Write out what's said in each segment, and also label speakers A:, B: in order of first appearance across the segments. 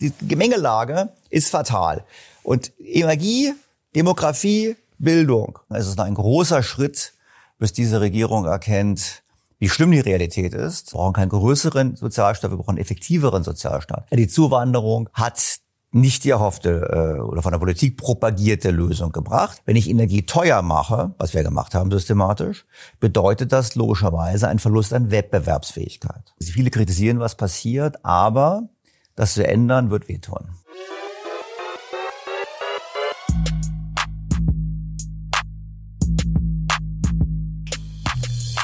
A: Die Gemengelage ist fatal. Und Energie, Demografie, Bildung, es ist ein großer Schritt, bis diese Regierung erkennt, wie schlimm die Realität ist. Wir brauchen keinen größeren Sozialstaat, wir brauchen einen effektiveren Sozialstaat. Die Zuwanderung hat nicht die erhoffte äh, oder von der Politik propagierte Lösung gebracht. Wenn ich Energie teuer mache, was wir gemacht haben systematisch, bedeutet das logischerweise ein Verlust an Wettbewerbsfähigkeit. Viele kritisieren, was passiert, aber das zu ändern wird wehtun.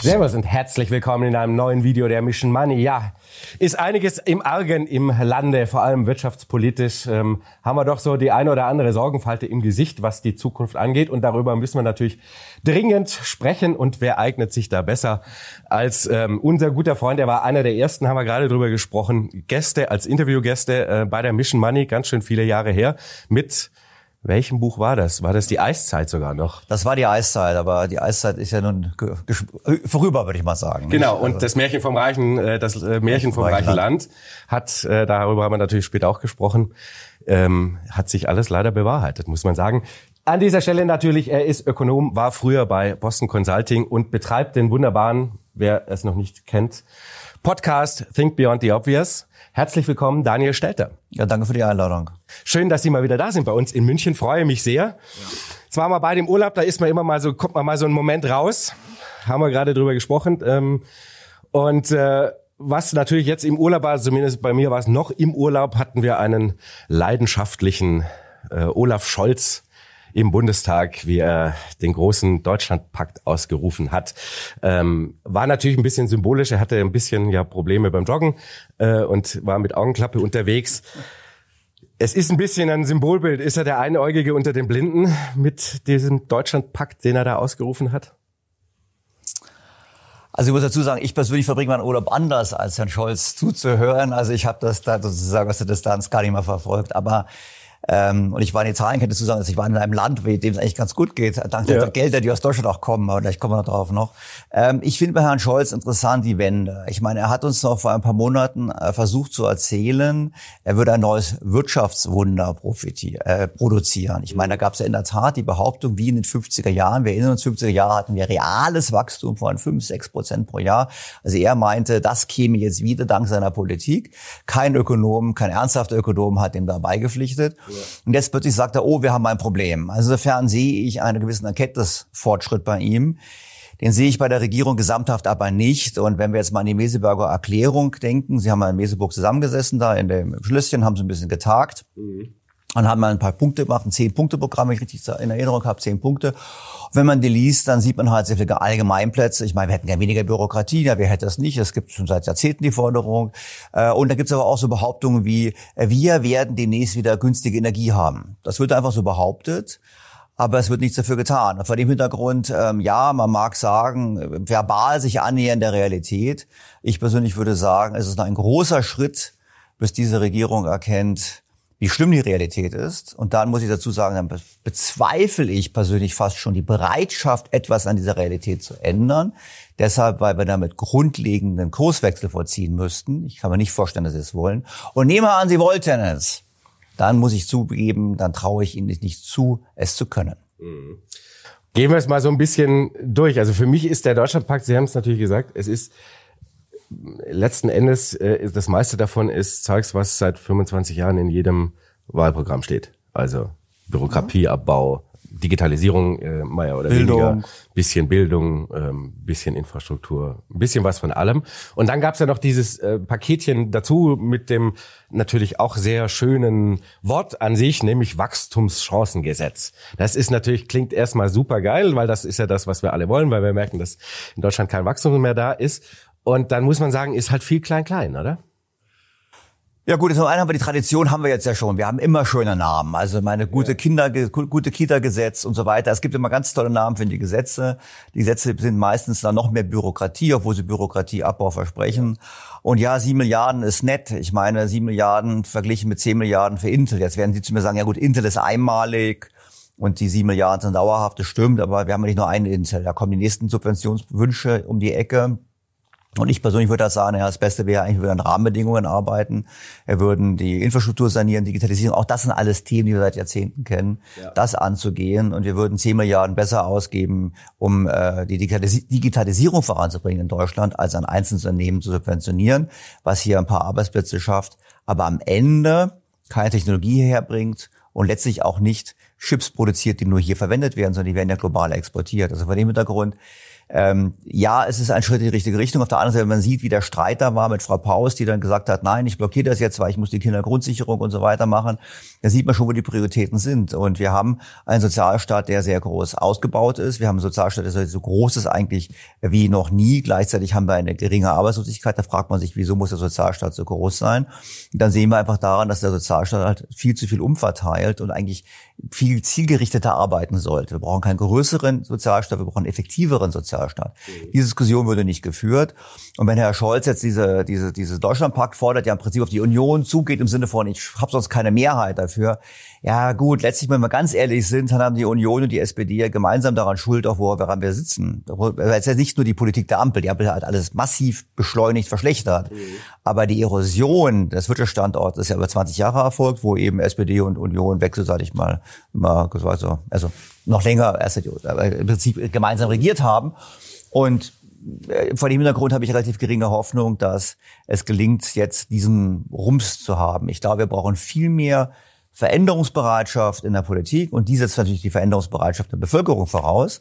B: Servus und herzlich willkommen in einem neuen Video der Mission Money. Ja, ist einiges im Argen im Lande, vor allem wirtschaftspolitisch. Ähm, haben wir doch so die eine oder andere Sorgenfalte im Gesicht, was die Zukunft angeht. Und darüber müssen wir natürlich dringend sprechen. Und wer eignet sich da besser als ähm, unser guter Freund? Er war einer der ersten, haben wir gerade drüber gesprochen. Gäste als Interviewgäste äh, bei der Mission Money, ganz schön viele Jahre her, mit welchem Buch war das? War das die Eiszeit sogar noch?
A: Das war die Eiszeit, aber die Eiszeit ist ja nun vorüber, würde ich mal sagen.
B: Genau, nicht? und also das Märchen vom reichen, äh, das äh, Märchen vom reichen Land, hat, äh, darüber haben wir natürlich später auch gesprochen, ähm, hat sich alles leider bewahrheitet, muss man sagen. An dieser Stelle natürlich, er ist Ökonom, war früher bei Boston Consulting und betreibt den wunderbaren, wer es noch nicht kennt, Podcast Think Beyond the Obvious. Herzlich willkommen, Daniel Stelter.
A: Ja, danke für die Einladung.
B: Schön, dass Sie mal wieder da sind bei uns in München. Freue mich sehr. Ja. Zwar mal bei dem Urlaub, da ist man immer mal so, kommt man mal so einen Moment raus. Haben wir gerade drüber gesprochen. Ähm, und äh, was natürlich jetzt im Urlaub war, zumindest bei mir war es noch im Urlaub, hatten wir einen leidenschaftlichen äh, Olaf Scholz im Bundestag, wie er den großen Deutschlandpakt ausgerufen hat. Ähm, war natürlich ein bisschen symbolisch. Er hatte ein bisschen ja Probleme beim Joggen äh, und war mit Augenklappe unterwegs. Es ist ein bisschen ein Symbolbild. Ist er der Einäugige unter den Blinden mit diesem Deutschlandpakt, den er da ausgerufen hat?
A: Also ich muss dazu sagen, ich persönlich verbringe meinen Urlaub anders, als Herrn Scholz zuzuhören. Also ich habe das da sozusagen aus der Distanz gar nicht mehr verfolgt. Aber ähm, und ich war in Italien, könnte dazu sagen, dass ich war in einem Land, dem es eigentlich ganz gut geht, dank ja. der Gelder, die aus Deutschland auch kommen, aber vielleicht kommen wir noch drauf noch. Ähm, ich finde bei Herrn Scholz interessant die Wende. Ich meine, er hat uns noch vor ein paar Monaten äh, versucht zu erzählen, er würde ein neues Wirtschaftswunder äh, produzieren. Ich meine, da gab es ja in der Tat die Behauptung, wie in den 50er Jahren, wir erinnern uns, 50er Jahre hatten wir reales Wachstum von 5, 6 Prozent pro Jahr. Also er meinte, das käme jetzt wieder dank seiner Politik. Kein Ökonom, kein ernsthafter Ökonom hat dem dabei gepflichtet. Ja. Und jetzt plötzlich sagt er, oh, wir haben ein Problem. Also insofern sehe ich einen gewissen Erkenntnisfortschritt bei ihm. Den sehe ich bei der Regierung gesamthaft aber nicht. Und wenn wir jetzt mal an die Meseberger Erklärung denken, Sie haben mal in Meseburg zusammengesessen, da in dem Schlösschen, haben Sie ein bisschen getagt. Mhm. Und haben mal ein paar Punkte gemacht, ein Zehn-Punkte-Programm, wenn ich richtig in Erinnerung habe, zehn Punkte. Und wenn man die liest, dann sieht man halt sehr viele Allgemeinplätze. Ich meine, wir hätten ja weniger Bürokratie, ja, wer hätte das nicht? Es gibt schon seit Jahrzehnten die Forderung. Äh, und da gibt es aber auch so Behauptungen wie, äh, wir werden demnächst wieder günstige Energie haben. Das wird einfach so behauptet aber es wird nichts dafür getan. Vor dem Hintergrund, ähm, ja, man mag sagen, verbal sich annähern der Realität. Ich persönlich würde sagen, es ist ein großer Schritt, bis diese Regierung erkennt, wie schlimm die Realität ist. Und dann muss ich dazu sagen, dann bezweifle ich persönlich fast schon die Bereitschaft, etwas an dieser Realität zu ändern. Deshalb, weil wir damit grundlegenden Kurswechsel vollziehen müssten. Ich kann mir nicht vorstellen, dass sie es wollen. Und nehmen wir an, sie wollten es. Dann muss ich zugeben, dann traue ich ihnen nicht zu, es zu können. Mhm.
B: Gehen wir es mal so ein bisschen durch. Also für mich ist der Deutschlandpakt, Sie haben es natürlich gesagt, es ist letzten Endes, äh, das meiste davon ist Zeugs, was seit 25 Jahren in jedem Wahlprogramm steht. Also Bürokratieabbau, Digitalisierung, äh, mehr oder Bildung. weniger, bisschen Bildung, ähm, bisschen Infrastruktur, ein bisschen was von allem. Und dann gab's ja noch dieses äh, Paketchen dazu mit dem natürlich auch sehr schönen Wort an sich, nämlich Wachstumschancengesetz. Das ist natürlich, klingt erstmal super geil, weil das ist ja das, was wir alle wollen, weil wir merken, dass in Deutschland kein Wachstum mehr da ist. Und dann muss man sagen, ist halt viel klein-klein, oder?
A: Ja gut, zum einen haben wir die Tradition, haben wir jetzt ja schon. Wir haben immer schöne Namen. Also meine gute ja. Kinder, gute Kita-Gesetz und so weiter. Es gibt immer ganz tolle Namen für die Gesetze. Die Gesetze sind meistens dann noch mehr Bürokratie, obwohl sie Bürokratieabbau versprechen. Und ja, sieben Milliarden ist nett. Ich meine, sieben Milliarden verglichen mit zehn Milliarden für Intel. Jetzt werden Sie zu mir sagen, ja gut, Intel ist einmalig und die sieben Milliarden sind dauerhaft. Das stimmt, aber wir haben ja nicht nur einen Intel. Da kommen die nächsten Subventionswünsche um die Ecke. Und ich persönlich würde da sagen, ja, das Beste wäre eigentlich, wir würden an Rahmenbedingungen arbeiten. Wir würden die Infrastruktur sanieren, Digitalisierung. Auch das sind alles Themen, die wir seit Jahrzehnten kennen, ja. das anzugehen. Und wir würden 10 Milliarden besser ausgeben, um äh, die Digitalisierung voranzubringen in Deutschland, als ein einzelnes Unternehmen zu subventionieren, was hier ein paar Arbeitsplätze schafft, aber am Ende keine Technologie herbringt und letztlich auch nicht Chips produziert, die nur hier verwendet werden, sondern die werden ja global exportiert. Also vor dem Hintergrund ähm, ja, es ist ein Schritt in die richtige Richtung. Auf der anderen Seite, man sieht, wie der Streit da war mit Frau Paus, die dann gesagt hat, nein, ich blockiere das jetzt, weil ich muss die Kindergrundsicherung und so weiter machen, da sieht man schon, wo die Prioritäten sind. Und wir haben einen Sozialstaat, der sehr groß ausgebaut ist. Wir haben einen Sozialstaat, der so groß ist eigentlich wie noch nie. Gleichzeitig haben wir eine geringe Arbeitslosigkeit. Da fragt man sich, wieso muss der Sozialstaat so groß sein? Und dann sehen wir einfach daran, dass der Sozialstaat halt viel zu viel umverteilt und eigentlich viel zielgerichteter arbeiten sollte. Wir brauchen keinen größeren Sozialstaat, wir brauchen einen effektiveren Sozialstaat. Mhm. Diese Diskussion würde nicht geführt. Und wenn Herr Scholz jetzt diese, diese, diese Deutschlandpakt fordert, ja im Prinzip auf die Union zugeht im Sinne von, ich habe sonst keine Mehrheit dafür. Ja gut, letztlich, wenn wir ganz ehrlich sind, dann haben die Union und die SPD ja gemeinsam daran Schuld, auch woran wir sitzen. Es ist ja nicht nur die Politik der Ampel. Die Ampel hat alles massiv beschleunigt, verschlechtert. Mhm. Aber die Erosion des Wirtschaftsstandorts ist ja über 20 Jahre erfolgt, wo eben SPD und Union wechselseitig mal immer, also noch länger erst im Prinzip gemeinsam regiert haben. Und äh, vor dem Hintergrund habe ich relativ geringe Hoffnung, dass es gelingt, jetzt diesen Rums zu haben. Ich glaube, wir brauchen viel mehr Veränderungsbereitschaft in der Politik und die setzt natürlich die Veränderungsbereitschaft der Bevölkerung voraus.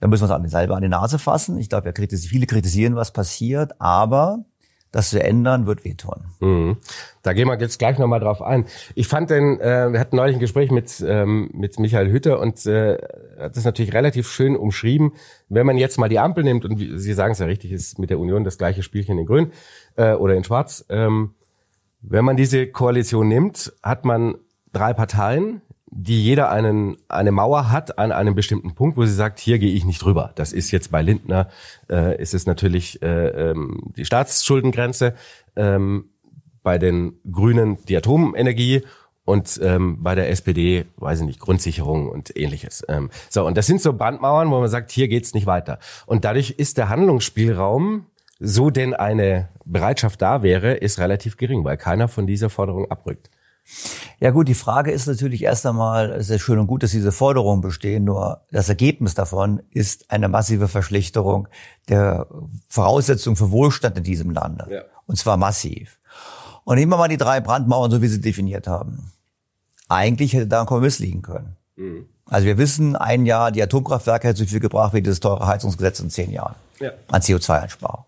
A: Da müssen wir uns selber an die Nase fassen. Ich glaube, kritisieren, viele kritisieren, was passiert, aber das zu ändern, wird wehtun.
B: Mhm. Da gehen wir jetzt gleich nochmal drauf ein. Ich fand denn, äh, wir hatten neulich ein Gespräch mit, ähm, mit Michael Hütter und äh, hat das natürlich relativ schön umschrieben. Wenn man jetzt mal die Ampel nimmt, und wie, Sie sagen es ja richtig, ist mit der Union das gleiche Spielchen in Grün äh, oder in Schwarz. Ähm, wenn man diese Koalition nimmt, hat man drei Parteien, die jeder einen, eine Mauer hat an einem bestimmten Punkt, wo sie sagt, hier gehe ich nicht drüber. Das ist jetzt bei Lindner, äh, ist es natürlich äh, ähm, die Staatsschuldengrenze, ähm, bei den Grünen die Atomenergie und ähm, bei der SPD, weiß ich nicht, Grundsicherung und ähnliches. Ähm, so, und das sind so Brandmauern, wo man sagt, hier geht's nicht weiter. Und dadurch ist der Handlungsspielraum, so denn eine Bereitschaft da wäre, ist relativ gering, weil keiner von dieser Forderung abrückt.
A: Ja gut, die Frage ist natürlich erst einmal, es ist schön und gut, dass diese Forderungen bestehen, nur das Ergebnis davon ist eine massive Verschlechterung der Voraussetzungen für Wohlstand in diesem Lande. Ja. Und zwar massiv. Und nehmen wir mal die drei Brandmauern, so wie sie definiert haben. Eigentlich hätte da ein Kompromiss liegen können. Mhm. Also wir wissen, ein Jahr, die Atomkraftwerke hätte so viel gebracht wie dieses teure Heizungsgesetz in zehn Jahren. Ja. An CO2-Einsparung.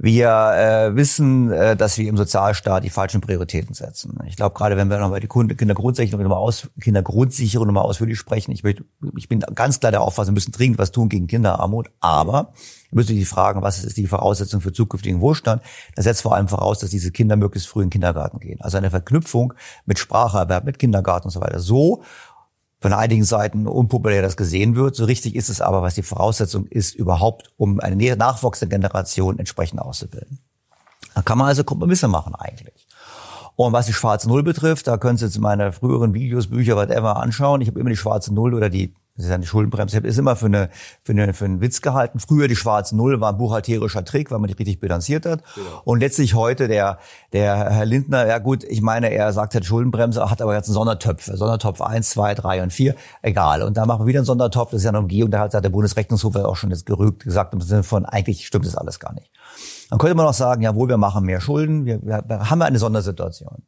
A: Wir äh, wissen, äh, dass wir im Sozialstaat die falschen Prioritäten setzen. Ich glaube, gerade wenn wir nochmal die Kindergrundsicherung nochmal aus, Kindergrundsicherung nochmal ausführlich sprechen, ich, möchte, ich bin ganz klar der Auffassung, wir müssen dringend was tun gegen Kinderarmut, aber wir müssen die fragen, was ist die Voraussetzung für zukünftigen Wohlstand? Das setzt vor allem voraus, dass diese Kinder möglichst früh in den Kindergarten gehen. Also eine Verknüpfung mit Spracherwerb, mit Kindergarten und so weiter. So von einigen Seiten unpopulär das gesehen wird. So richtig ist es aber, was die Voraussetzung ist, überhaupt, um eine nachwachsende Generation entsprechend auszubilden. Da kann man also Kompromisse machen eigentlich. Und was die schwarze Null betrifft, da können Sie jetzt meine früheren Videos, Bücher, whatever anschauen. Ich habe immer die schwarze Null oder die das ist eine Schuldenbremse, ist immer für, eine, für, eine, für einen Witz gehalten. Früher die schwarze Null war ein buchhalterischer Trick, weil man die richtig bilanziert hat. Genau. Und letztlich heute der, der Herr Lindner, ja gut, ich meine, er sagt halt Schuldenbremse, hat aber jetzt einen Sondertöpfe. Sondertopf eins, zwei, drei und vier, egal. Und da machen wir wieder einen Sondertopf, das ist ja eine Umgehung, da hat der Bundesrechnungshof auch schon jetzt gerügt gesagt, im Sinne von, eigentlich stimmt das alles gar nicht. Dann könnte man auch sagen, jawohl, wir machen mehr Schulden, wir, wir haben eine Sondersituation.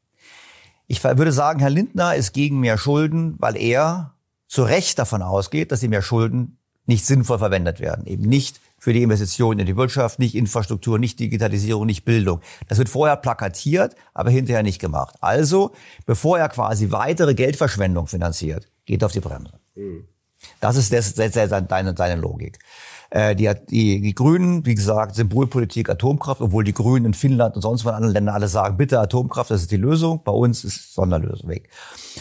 A: Ich würde sagen, Herr Lindner ist gegen mehr Schulden, weil er zu Recht davon ausgeht, dass die mehr Schulden nicht sinnvoll verwendet werden. Eben nicht für die Investitionen in die Wirtschaft, nicht Infrastruktur, nicht Digitalisierung, nicht Bildung. Das wird vorher plakatiert, aber hinterher nicht gemacht. Also, bevor er quasi weitere Geldverschwendung finanziert, geht auf die Bremse. Mhm. Das ist das, das, das, deine, deine Logik. Äh, die, die, die Grünen, wie gesagt, Symbolpolitik Atomkraft, obwohl die Grünen in Finnland und sonst wo in anderen Ländern alle sagen, bitte Atomkraft, das ist die Lösung. Bei uns ist Sonderlösung weg.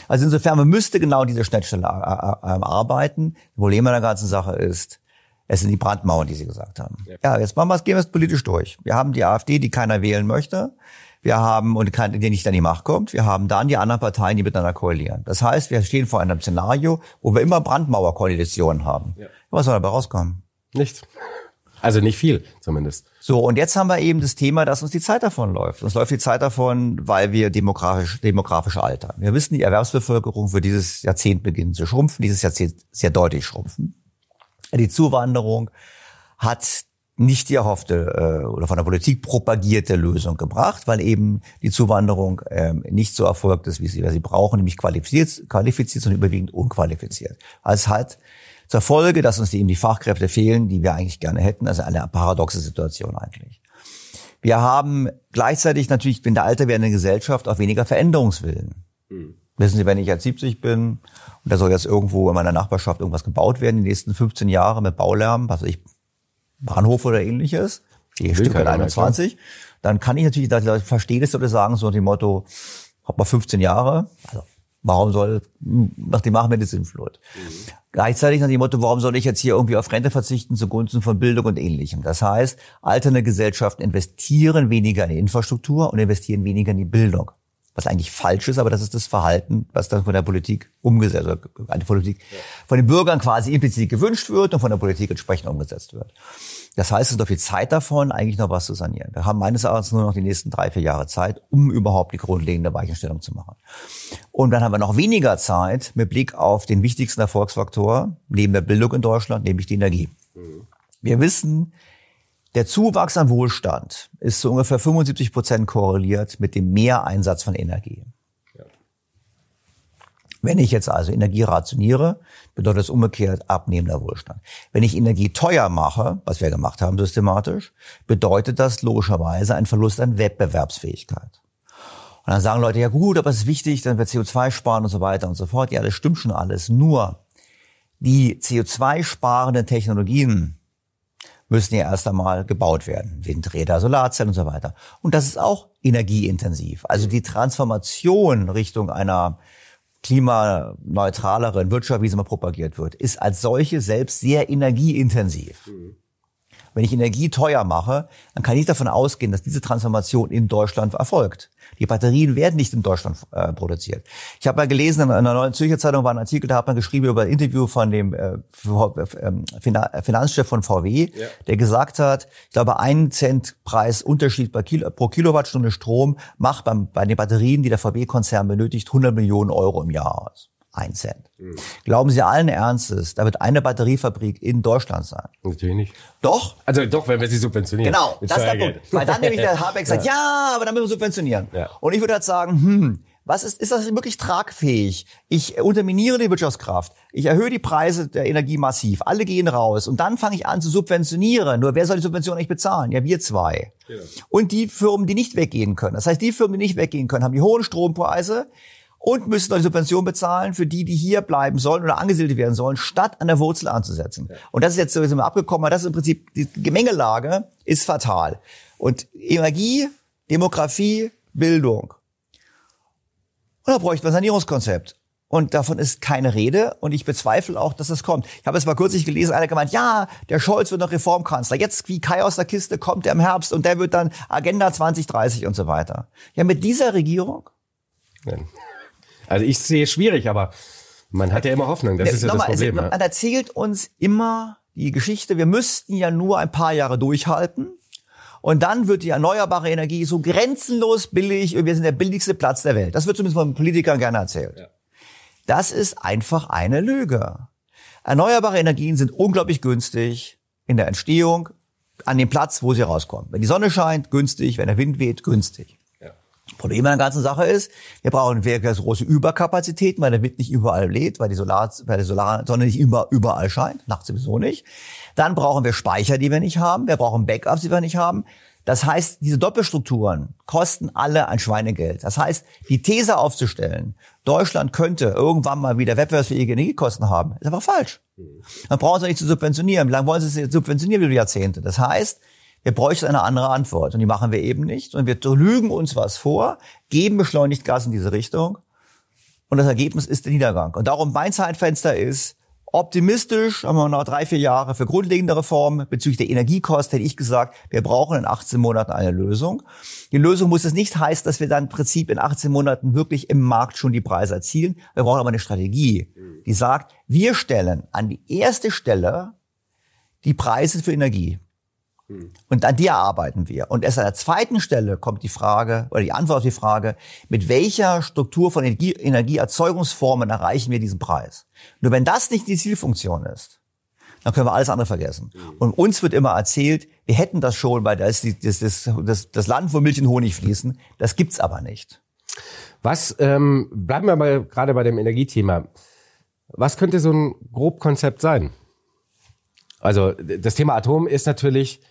A: Also insofern, man müsste genau diese Schnittstelle äh, äh, arbeiten. Das Problem an der ganzen Sache ist, es sind die Brandmauern, die Sie gesagt haben. Ja, ja jetzt machen wir es, gehen wir es politisch durch. Wir haben die AfD, die keiner wählen möchte. Wir haben, und die nicht an die Macht kommt, wir haben dann die anderen Parteien, die miteinander koalieren. Das heißt, wir stehen vor einem Szenario, wo wir immer Brandmauerkoalitionen haben. Ja. Was soll dabei rauskommen?
B: Nichts. Also nicht viel, zumindest.
A: So, und jetzt haben wir eben das Thema, dass uns die Zeit davon läuft. Uns läuft die Zeit davon, weil wir demografisch, demografisch altern. Wir wissen, die Erwerbsbevölkerung wird dieses Jahrzehnt beginnen zu schrumpfen, dieses Jahrzehnt sehr deutlich schrumpfen. Die Zuwanderung hat nicht die erhoffte äh, oder von der Politik propagierte Lösung gebracht, weil eben die Zuwanderung ähm, nicht so erfolgt ist, wie sie, wie sie brauchen, nämlich qualifiziert, qualifiziert, sondern überwiegend unqualifiziert. Also hat zur Folge, dass uns eben die Fachkräfte fehlen, die wir eigentlich gerne hätten. Also eine paradoxe Situation eigentlich. Wir haben gleichzeitig natürlich in der alter werdenden Gesellschaft auch weniger Veränderungswillen. Mhm. Wissen Sie, wenn ich jetzt 70 bin und da soll jetzt irgendwo in meiner Nachbarschaft irgendwas gebaut werden, die nächsten 15 Jahre mit Baulärm, was ich, Bahnhof oder ähnliches, die Stücke 21, dann kann ich natürlich, dass die Leute verstehen es oder sagen, so dem Motto, hab mal 15 Jahre, also warum soll, nach dem machen wir die Sinnflut. Mhm. Gleichzeitig nach dem Motto, warum soll ich jetzt hier irgendwie auf Rente verzichten zugunsten von Bildung und ähnlichem? Das heißt, alternde Gesellschaften investieren weniger in die Infrastruktur und investieren weniger in die Bildung. Was eigentlich falsch ist, aber das ist das Verhalten, was dann von der Politik umgesetzt wird, also Politik, von den Bürgern quasi implizit gewünscht wird und von der Politik entsprechend umgesetzt wird. Das heißt, es ist noch viel Zeit davon, eigentlich noch was zu sanieren. Wir haben meines Erachtens nur noch die nächsten drei, vier Jahre Zeit, um überhaupt die grundlegende Weichenstellung zu machen. Und dann haben wir noch weniger Zeit mit Blick auf den wichtigsten Erfolgsfaktor neben der Bildung in Deutschland, nämlich die Energie. Mhm. Wir wissen, der Zuwachs an Wohlstand ist zu ungefähr 75 Prozent korreliert mit dem Mehreinsatz von Energie. Wenn ich jetzt also Energie rationiere, bedeutet das umgekehrt abnehmender Wohlstand. Wenn ich Energie teuer mache, was wir gemacht haben systematisch, bedeutet das logischerweise ein Verlust an Wettbewerbsfähigkeit. Und dann sagen Leute, ja gut, aber es ist wichtig, dann wird CO2 sparen und so weiter und so fort. Ja, das stimmt schon alles. Nur die CO2-sparenden Technologien müssen ja erst einmal gebaut werden. Windräder, Solarzellen und so weiter. Und das ist auch energieintensiv. Also die Transformation Richtung einer klimaneutraleren Wirtschaft, wie sie mal propagiert wird, ist als solche selbst sehr energieintensiv. Mhm. Wenn ich Energie teuer mache, dann kann ich davon ausgehen, dass diese Transformation in Deutschland erfolgt. Die Batterien werden nicht in Deutschland äh, produziert. Ich habe mal gelesen, in einer neuen Zürcher Zeitung war ein Artikel, da hat man geschrieben über ein Interview von dem äh, ähm, Finanzchef von VW, ja. der gesagt hat, ich glaube, ein Cent Preis Unterschied Kilo, pro Kilowattstunde Strom macht beim, bei den Batterien, die der VW-Konzern benötigt, 100 Millionen Euro im Jahr aus ein Cent. Mhm. Glauben Sie allen Ernstes, da wird eine Batteriefabrik in Deutschland sein?
B: Natürlich nicht.
A: Doch?
B: Also doch, wenn wir sie subventionieren.
A: Genau, das ist der Punkt. Weil dann nämlich der Habeck sagt, ja. ja, aber dann müssen wir subventionieren. Ja. Und ich würde halt sagen, hm, was ist, ist das wirklich tragfähig? Ich unterminiere die Wirtschaftskraft. Ich erhöhe die Preise der Energie massiv. Alle gehen raus. Und dann fange ich an zu subventionieren. Nur wer soll die Subvention eigentlich bezahlen? Ja, wir zwei. Ja. Und die Firmen, die nicht weggehen können. Das heißt, die Firmen, die nicht weggehen können, haben die hohen Strompreise und müssen eine Subvention bezahlen für die, die hier bleiben sollen oder angesiedelt werden sollen, statt an der Wurzel anzusetzen. Ja. Und das ist jetzt sowieso mal abgekommen, aber das ist im Prinzip, die Gemengelage ist fatal. Und Energie, Demografie, Bildung. Und da bräuchte man ein Sanierungskonzept. Und davon ist keine Rede. Und ich bezweifle auch, dass das kommt. Ich habe es mal kürzlich gelesen, einer gemeint, ja, der Scholz wird noch Reformkanzler. Jetzt wie Kai aus der Kiste kommt er im Herbst und der wird dann Agenda 2030 und so weiter. Ja, mit dieser Regierung?
B: Nein. Also ich sehe es schwierig, aber man hat ja immer Hoffnung. Das ja, ist ja das Problem.
A: Also, man erzählt uns immer die Geschichte, wir müssten ja nur ein paar Jahre durchhalten. Und dann wird die erneuerbare Energie so grenzenlos billig und wir sind der billigste Platz der Welt. Das wird zumindest von Politikern gerne erzählt. Ja. Das ist einfach eine Lüge. Erneuerbare Energien sind unglaublich günstig in der Entstehung an dem Platz, wo sie rauskommen. Wenn die Sonne scheint, günstig. Wenn der Wind weht, günstig. Problem an der ganzen Sache ist, wir brauchen wirklich große Überkapazitäten, weil der Wind nicht überall lädt, weil die Solar, weil die Solarsonne nicht immer, überall scheint, nachts sowieso nicht. Dann brauchen wir Speicher, die wir nicht haben. Wir brauchen Backups, die wir nicht haben. Das heißt, diese Doppelstrukturen kosten alle ein Schweinegeld. Das heißt, die These aufzustellen, Deutschland könnte irgendwann mal wieder wettbewerbsfähige Energiekosten haben, ist aber falsch. Dann brauchen Sie nicht zu subventionieren. Wie lange wollen Sie es subventionieren, viele Jahrzehnte? Das heißt, wir bräuchten eine andere Antwort. Und die machen wir eben nicht. Und wir lügen uns was vor, geben beschleunigt Gas in diese Richtung. Und das Ergebnis ist der Niedergang. Und darum mein Zeitfenster ist, Optimistisch haben wir noch drei, vier Jahre für grundlegende Reformen. Bezüglich der Energiekosten hätte ich gesagt, wir brauchen in 18 Monaten eine Lösung. Die Lösung muss es nicht heißen, dass wir dann im Prinzip in 18 Monaten wirklich im Markt schon die Preise erzielen. Wir brauchen aber eine Strategie, die sagt, wir stellen an die erste Stelle die Preise für Energie. Und an der arbeiten wir. Und erst an der zweiten Stelle kommt die Frage, oder die Antwort auf die Frage, mit welcher Struktur von Energie, Energieerzeugungsformen erreichen wir diesen Preis? Nur wenn das nicht die Zielfunktion ist, dann können wir alles andere vergessen. Und uns wird immer erzählt, wir hätten das schon, weil da ist die, das, das, das, das Land, wo Milch und Honig fließen. Das gibt's aber nicht.
B: Was, ähm, bleiben wir mal gerade bei dem Energiethema. Was könnte so ein Grobkonzept sein? Also das Thema Atom ist natürlich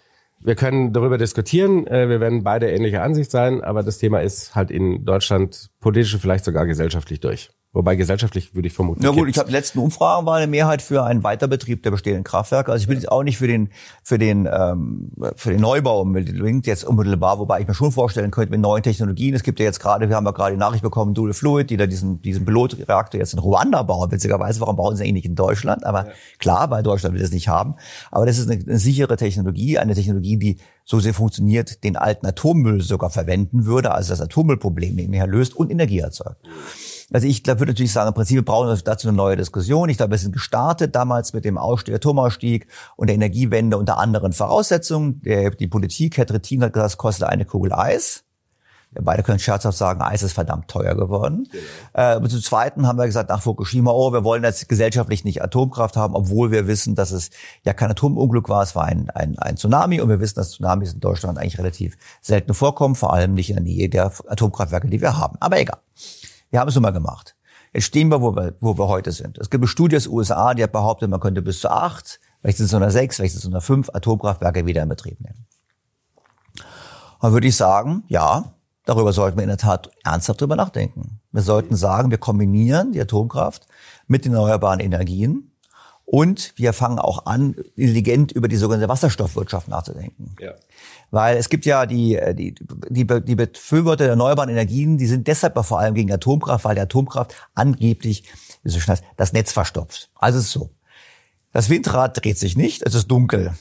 B: wir können darüber diskutieren, äh, wir werden beide ähnlicher Ansicht sein, aber das Thema ist halt in Deutschland politisch, vielleicht sogar gesellschaftlich durch. Wobei gesellschaftlich würde ich vermuten.
A: Na gut, ich habe die letzten Umfragen war eine Mehrheit für einen Weiterbetrieb der bestehenden Kraftwerke. Also ich bin jetzt auch nicht für den für den ähm, für den Neubau unbedingt jetzt unmittelbar, wobei ich mir schon vorstellen könnte mit neuen Technologien. Es gibt ja jetzt gerade, wir haben ja gerade die Nachricht bekommen, Dual Fluid, die da diesen diesen Pilotreaktor jetzt in Ruanda bauen. Witzigerweise, warum bauen sie eigentlich nicht in Deutschland? Aber ja. klar, weil Deutschland will das nicht haben. Aber das ist eine, eine sichere Technologie, eine Technologie, die so sehr funktioniert, den alten Atommüll sogar verwenden würde, also das Atommüllproblem mehr löst und Energie erzeugt. Also ich glaube, würde natürlich sagen, im Prinzip brauchen wir dazu eine neue Diskussion. Ich glaube, wir sind gestartet damals mit dem Ausstieg, Atomausstieg und der Energiewende unter anderen Voraussetzungen. Der, die Politik, Herr Trittin hat gesagt, es kostet eine Kugel Eis. Wir beide können scherzhaft sagen, Eis ist verdammt teuer geworden. Genau. Äh, zum Zweiten haben wir gesagt, nach Fukushima, oh, wir wollen jetzt gesellschaftlich nicht Atomkraft haben, obwohl wir wissen, dass es ja kein Atomunglück war, es war ein, ein, ein Tsunami und wir wissen, dass Tsunamis in Deutschland eigentlich relativ selten vorkommen, vor allem nicht in der Nähe der Atomkraftwerke, die wir haben. Aber egal. Wir haben es nun mal gemacht. Jetzt stehen wir, wo wir, wo wir heute sind. Es gibt eine Studie aus den USA, die hat behauptet, man könnte bis zu acht, vielleicht sind es nur sechs, vielleicht sind es nur fünf Atomkraftwerke wieder in Betrieb nehmen. Dann würde ich sagen, ja, darüber sollten wir in der Tat ernsthaft drüber nachdenken. Wir sollten sagen, wir kombinieren die Atomkraft mit den erneuerbaren Energien und wir fangen auch an, intelligent über die sogenannte Wasserstoffwirtschaft nachzudenken. Ja. Weil es gibt ja die, äh, die, die, die Befürworter der erneuerbaren Energien, die sind deshalb vor allem gegen Atomkraft, weil die Atomkraft angeblich, wie so schön heißt, das Netz verstopft. Also es ist so. Das Windrad dreht sich nicht, es ist dunkel.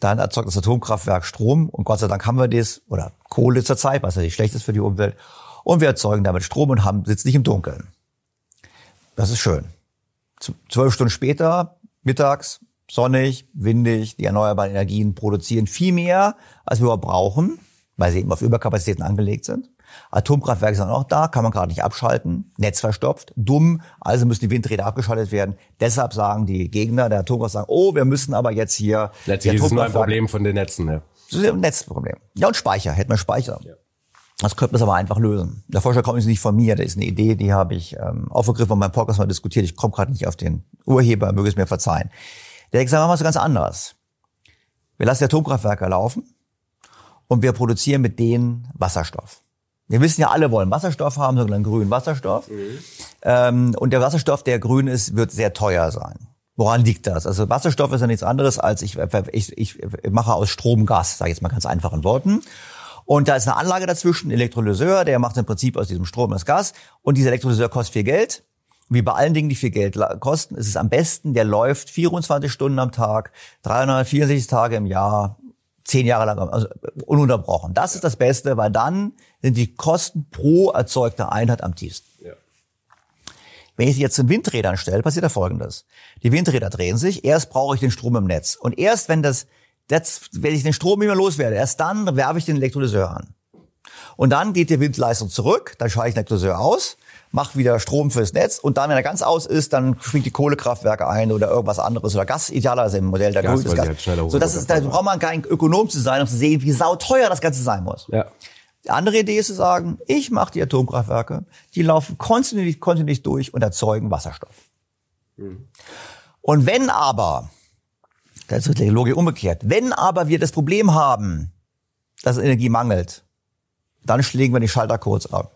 A: Dann erzeugt das Atomkraftwerk Strom und Gott sei Dank haben wir das, oder Kohle zur Zeit, was nicht schlecht ist für die Umwelt. Und wir erzeugen damit Strom und haben, sitzen nicht im Dunkeln. Das ist schön. Zwölf Stunden später, mittags, sonnig, windig, die erneuerbaren Energien produzieren viel mehr, als wir überhaupt brauchen, weil sie eben auf Überkapazitäten angelegt sind. Atomkraftwerke sind auch da, kann man gerade nicht abschalten, Netz verstopft, dumm, also müssen die Windräder abgeschaltet werden. Deshalb sagen die Gegner der Atomkraft, sagen, oh, wir müssen aber jetzt hier...
B: Letztlich ist es nur ein Problem von den Netzen. Ja.
A: Das ist ein Netzproblem. Ja, und Speicher, hätten wir Speicher. Ja. Das könnte man aber einfach lösen. Der Vorschlag kommt nicht von mir, das ist eine Idee, die habe ich ähm, aufgegriffen und meinem Podcast mal diskutiert. Ich komme gerade nicht auf den Urheber, möge es mir verzeihen. Der hat gesagt, machen wir es ganz anders. Wir lassen die Atomkraftwerke laufen und wir produzieren mit denen Wasserstoff. Wir wissen ja, alle wollen Wasserstoff haben, sogenannten grünen Wasserstoff. Mhm. Und der Wasserstoff, der grün ist, wird sehr teuer sein. Woran liegt das? Also Wasserstoff ist ja nichts anderes als ich, ich, ich mache aus Strom Gas, sage ich jetzt mal ganz einfachen Worten. Und da ist eine Anlage dazwischen, ein Elektrolyseur, der macht im Prinzip aus diesem Strom das Gas. Und dieser Elektrolyseur kostet viel Geld wie bei allen Dingen, die viel Geld kosten, ist es am besten, der läuft 24 Stunden am Tag, 364 Tage im Jahr, zehn Jahre lang, also ununterbrochen. Das ist das Beste, weil dann sind die Kosten pro erzeugter Einheit am tiefsten. Ja. Wenn ich jetzt zu Windrädern stelle, passiert da Folgendes. Die Windräder drehen sich, erst brauche ich den Strom im Netz. Und erst wenn das, das wenn ich den Strom nicht mehr loswerde, erst dann werfe ich den Elektrolyseur an. Und dann geht die Windleistung zurück, dann schalte ich den Elektrolyseur aus mach wieder Strom fürs Netz und dann, wenn er ganz aus ist, dann fliegt die Kohlekraftwerke ein oder irgendwas anderes oder Gas, idealerweise im Modell der Gas, Grün ist Gas. Halt so, das ist, da braucht man nicht Ökonom zu sein, um zu sehen, wie sauteuer das Ganze sein muss. Ja. Die andere Idee ist zu sagen, ich mache die Atomkraftwerke, die laufen kontinuierlich, kontinuierlich durch und erzeugen Wasserstoff. Mhm. Und wenn aber, das ist die Logik umgekehrt, wenn aber wir das Problem haben, dass Energie mangelt, dann schlägen wir die Schalter kurz ab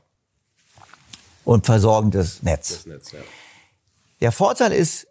A: und versorgen das Netz. Das Netz ja. Der Vorteil ist,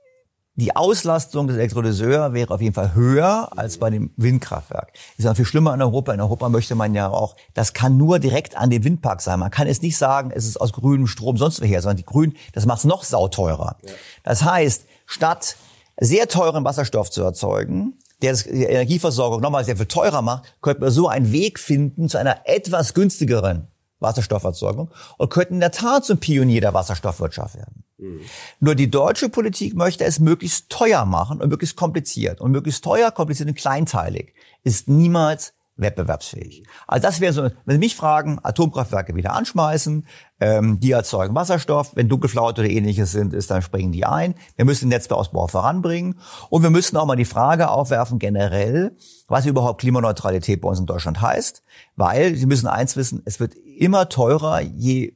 A: die Auslastung des Elektrolyseurs wäre auf jeden Fall höher als bei dem Windkraftwerk. Das ist ja viel schlimmer in Europa. In Europa möchte man ja auch, das kann nur direkt an den Windpark sein. Man kann es nicht sagen, es ist aus grünem Strom sonst woher, sondern die Grün, das macht es noch sauteurer. Ja. Das heißt, statt sehr teuren Wasserstoff zu erzeugen, der die Energieversorgung nochmal sehr viel teurer macht, könnte man so einen Weg finden zu einer etwas günstigeren Wasserstofferzeugung und könnten in der Tat zum Pionier der Wasserstoffwirtschaft werden. Mhm. Nur die deutsche Politik möchte es möglichst teuer machen und möglichst kompliziert. Und möglichst teuer, kompliziert und kleinteilig ist niemals wettbewerbsfähig. Also das wäre so, wenn Sie mich fragen, Atomkraftwerke wieder anschmeißen, ähm, die erzeugen Wasserstoff, wenn Dunkelflaute oder ähnliches sind, ist, dann springen die ein. Wir müssen den Netzausbau voranbringen und wir müssen auch mal die Frage aufwerfen generell, was überhaupt Klimaneutralität bei uns in Deutschland heißt, weil Sie müssen eins wissen, es wird immer teurer, je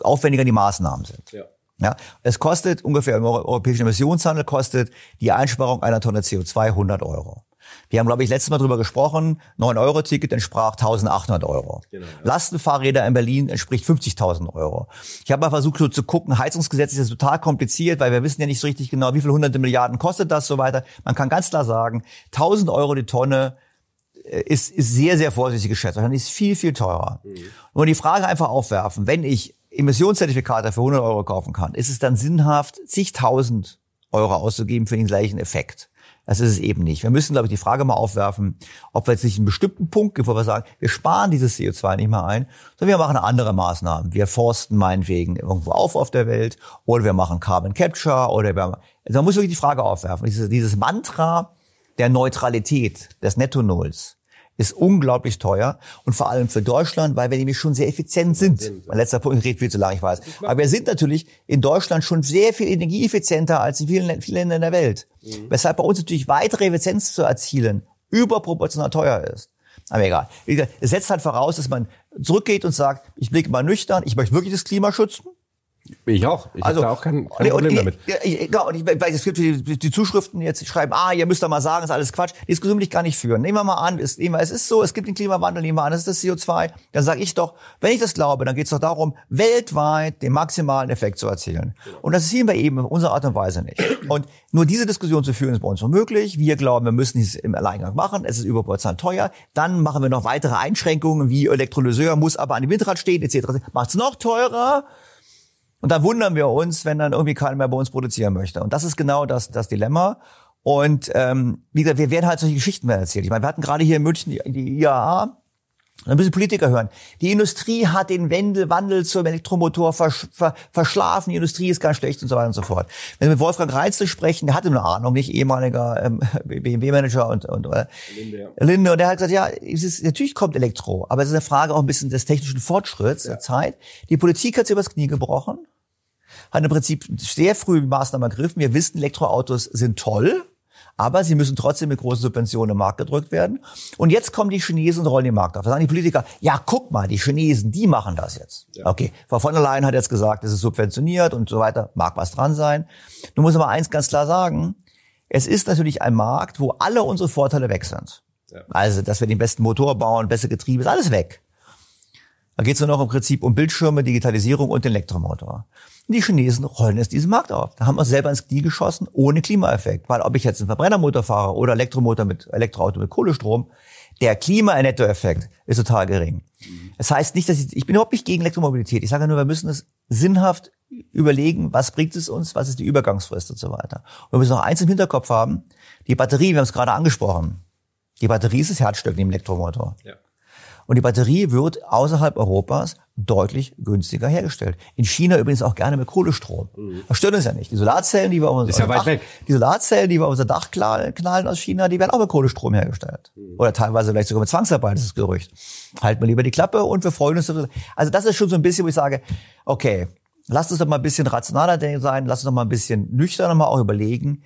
A: aufwendiger die Maßnahmen sind. Ja. Ja, es kostet ungefähr im europäischen Emissionshandel kostet die Einsparung einer Tonne CO2 100 Euro. Wir haben, glaube ich, letztes Mal drüber gesprochen. 9-Euro-Ticket entsprach 1800 Euro. Genau, ja. Lastenfahrräder in Berlin entspricht 50.000 Euro. Ich habe mal versucht so zu gucken, Heizungsgesetz ist total kompliziert, weil wir wissen ja nicht so richtig genau, wie viele hunderte Milliarden kostet das so weiter. Man kann ganz klar sagen, 1000 Euro die Tonne äh, ist, ist sehr, sehr vorsichtig geschätzt. Dann ist viel, viel teurer. Mhm. Nur die Frage einfach aufwerfen, wenn ich Emissionszertifikate für 100 Euro kaufen kann, ist es dann sinnhaft, zigtausend Euro auszugeben für den gleichen Effekt? Das ist es eben nicht. Wir müssen, glaube ich, die Frage mal aufwerfen, ob wir jetzt nicht einen bestimmten Punkt gibt, wo wir sagen, wir sparen dieses CO2 nicht mehr ein, sondern wir machen andere Maßnahmen. Wir forsten meinetwegen irgendwo auf auf der Welt oder wir machen Carbon Capture oder wir, also man muss wirklich die Frage aufwerfen. Dieses, dieses Mantra der Neutralität, des Netto-Nulls, ist unglaublich teuer und vor allem für Deutschland, weil wir nämlich schon sehr effizient sind. Mein letzter Punkt redet viel zu lang, ich weiß. Aber wir sind natürlich in Deutschland schon sehr viel energieeffizienter als in vielen, vielen Ländern der Welt. Mhm. Weshalb bei uns natürlich weitere Effizienz zu erzielen überproportional teuer ist. Aber egal. Es setzt halt voraus, dass man zurückgeht und sagt, ich blicke mal nüchtern, ich möchte wirklich das Klima schützen.
B: Ich auch. Ich also, habe da auch kein, kein Problem
A: ich,
B: damit.
A: Ich, genau, und ich weiß, es gibt die, die Zuschriften jetzt schreiben, ah, ihr müsst doch mal sagen, ist alles Quatsch. Die Diskussion will ich gar nicht führen. Nehmen wir mal an, es, nehmen wir, es ist so, es gibt den Klimawandel, nehmen wir an, es ist das CO2. Dann sage ich doch, wenn ich das glaube, dann geht es doch darum, weltweit den maximalen Effekt zu erzielen. Und das sehen wir eben in unserer Art und Weise nicht. Und nur diese Diskussion zu führen, ist bei uns unmöglich. Wir glauben, wir müssen es im Alleingang machen. Es ist überproportional teuer. Dann machen wir noch weitere Einschränkungen, wie Elektrolyseur muss aber an dem Windrad stehen, etc. Macht es noch teurer. Und dann wundern wir uns, wenn dann irgendwie keiner mehr bei uns produzieren möchte. Und das ist genau das, das Dilemma. Und ähm, wie gesagt, wir werden halt solche Geschichten mehr erzählt. Ich meine, wir hatten gerade hier in München die, die IAA, ein bisschen Politiker hören. Die Industrie hat den Wandel, Wandel zum Elektromotor versch ver verschlafen. Die Industrie ist ganz schlecht und so weiter und so fort. Wenn wir mit Wolfgang Reitzel sprechen, der hatte eine Ahnung, nicht ehemaliger ähm, BMW-Manager und, und äh, Linde, ja. Linde. Und der hat gesagt, ja, es ist, natürlich kommt Elektro, aber es ist eine Frage auch ein bisschen des technischen Fortschritts ja. der Zeit. Die Politik hat sich übers Knie gebrochen, hat im Prinzip sehr früh Maßnahmen ergriffen. Wir wissen, Elektroautos sind toll aber sie müssen trotzdem mit großen Subventionen im Markt gedrückt werden. Und jetzt kommen die Chinesen und rollen den Markt auf. Da sagen die Politiker, ja, guck mal, die Chinesen, die machen das jetzt. Ja. Okay, Frau von der Leyen hat jetzt gesagt, es ist subventioniert und so weiter, mag was dran sein. Nun muss aber eins ganz klar sagen, es ist natürlich ein Markt, wo alle unsere Vorteile weg sind. Ja. Also, dass wir den besten Motor bauen, bessere Getriebe, ist alles weg. Da geht es nur noch im Prinzip um Bildschirme, Digitalisierung und den Elektromotor. Die Chinesen rollen jetzt diesen Markt auf. Da haben wir selber ins Knie geschossen, ohne Klimaeffekt. Weil ob ich jetzt einen Verbrennermotor fahre oder Elektromotor mit Elektroauto mit Kohlestrom, der Klima-Nettoeffekt ist total gering. Das heißt nicht, dass ich, ich bin überhaupt nicht gegen Elektromobilität. Ich sage nur, wir müssen es sinnhaft überlegen, was bringt es uns, was ist die Übergangsfrist und so weiter. Und wir müssen noch eins im Hinterkopf haben, die Batterie, wir haben es gerade angesprochen, die Batterie ist das Herzstück neben Elektromotor. Ja. Und die Batterie wird außerhalb Europas deutlich günstiger hergestellt. In China übrigens auch gerne mit Kohlestrom. Mhm. Das stört uns ja nicht. Die Solarzellen, die wir auf unser, ja Dach, die Solarzellen, die wir auf unser Dach knallen aus China, die werden auch mit Kohlestrom hergestellt. Mhm. Oder teilweise vielleicht sogar mit Zwangsarbeit, das ist das Gerücht. Halten wir lieber die Klappe und wir freuen uns. Also das ist schon so ein bisschen, wo ich sage, okay, lasst uns doch mal ein bisschen rationaler sein, lasst uns doch mal ein bisschen nüchterner mal auch überlegen,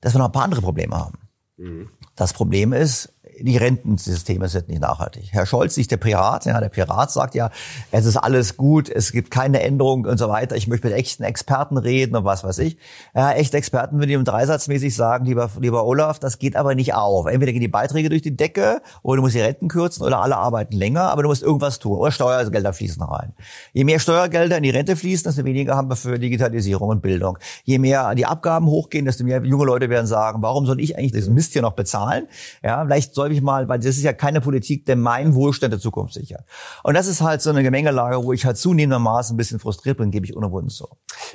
A: dass wir noch ein paar andere Probleme haben. Mhm. Das Problem ist, die Rentensysteme sind nicht nachhaltig. Herr Scholz, nicht der Pirat, ja, der Pirat sagt ja, es ist alles gut, es gibt keine Änderung und so weiter. Ich möchte mit echten Experten reden und was weiß ich. Ja, echte Experten würden ihm dreisatzmäßig sagen, lieber, lieber Olaf, das geht aber nicht auf. Entweder gehen die Beiträge durch die Decke oder du musst die Renten kürzen oder alle arbeiten länger, aber du musst irgendwas tun. Oder Steuergelder fließen rein. Je mehr Steuergelder in die Rente fließen, desto weniger haben wir für Digitalisierung und Bildung. Je mehr die Abgaben hochgehen, desto mehr junge Leute werden sagen, warum soll ich eigentlich diesen Mist hier noch bezahlen? Ja, vielleicht soll ich mal, weil das ist ja keine Politik, der meinen Wohlstand der Zukunft sichert. Und das ist halt so eine Gemengelage, wo ich halt zunehmendermaßen ein bisschen frustriert bin, gebe ich unumwunden so.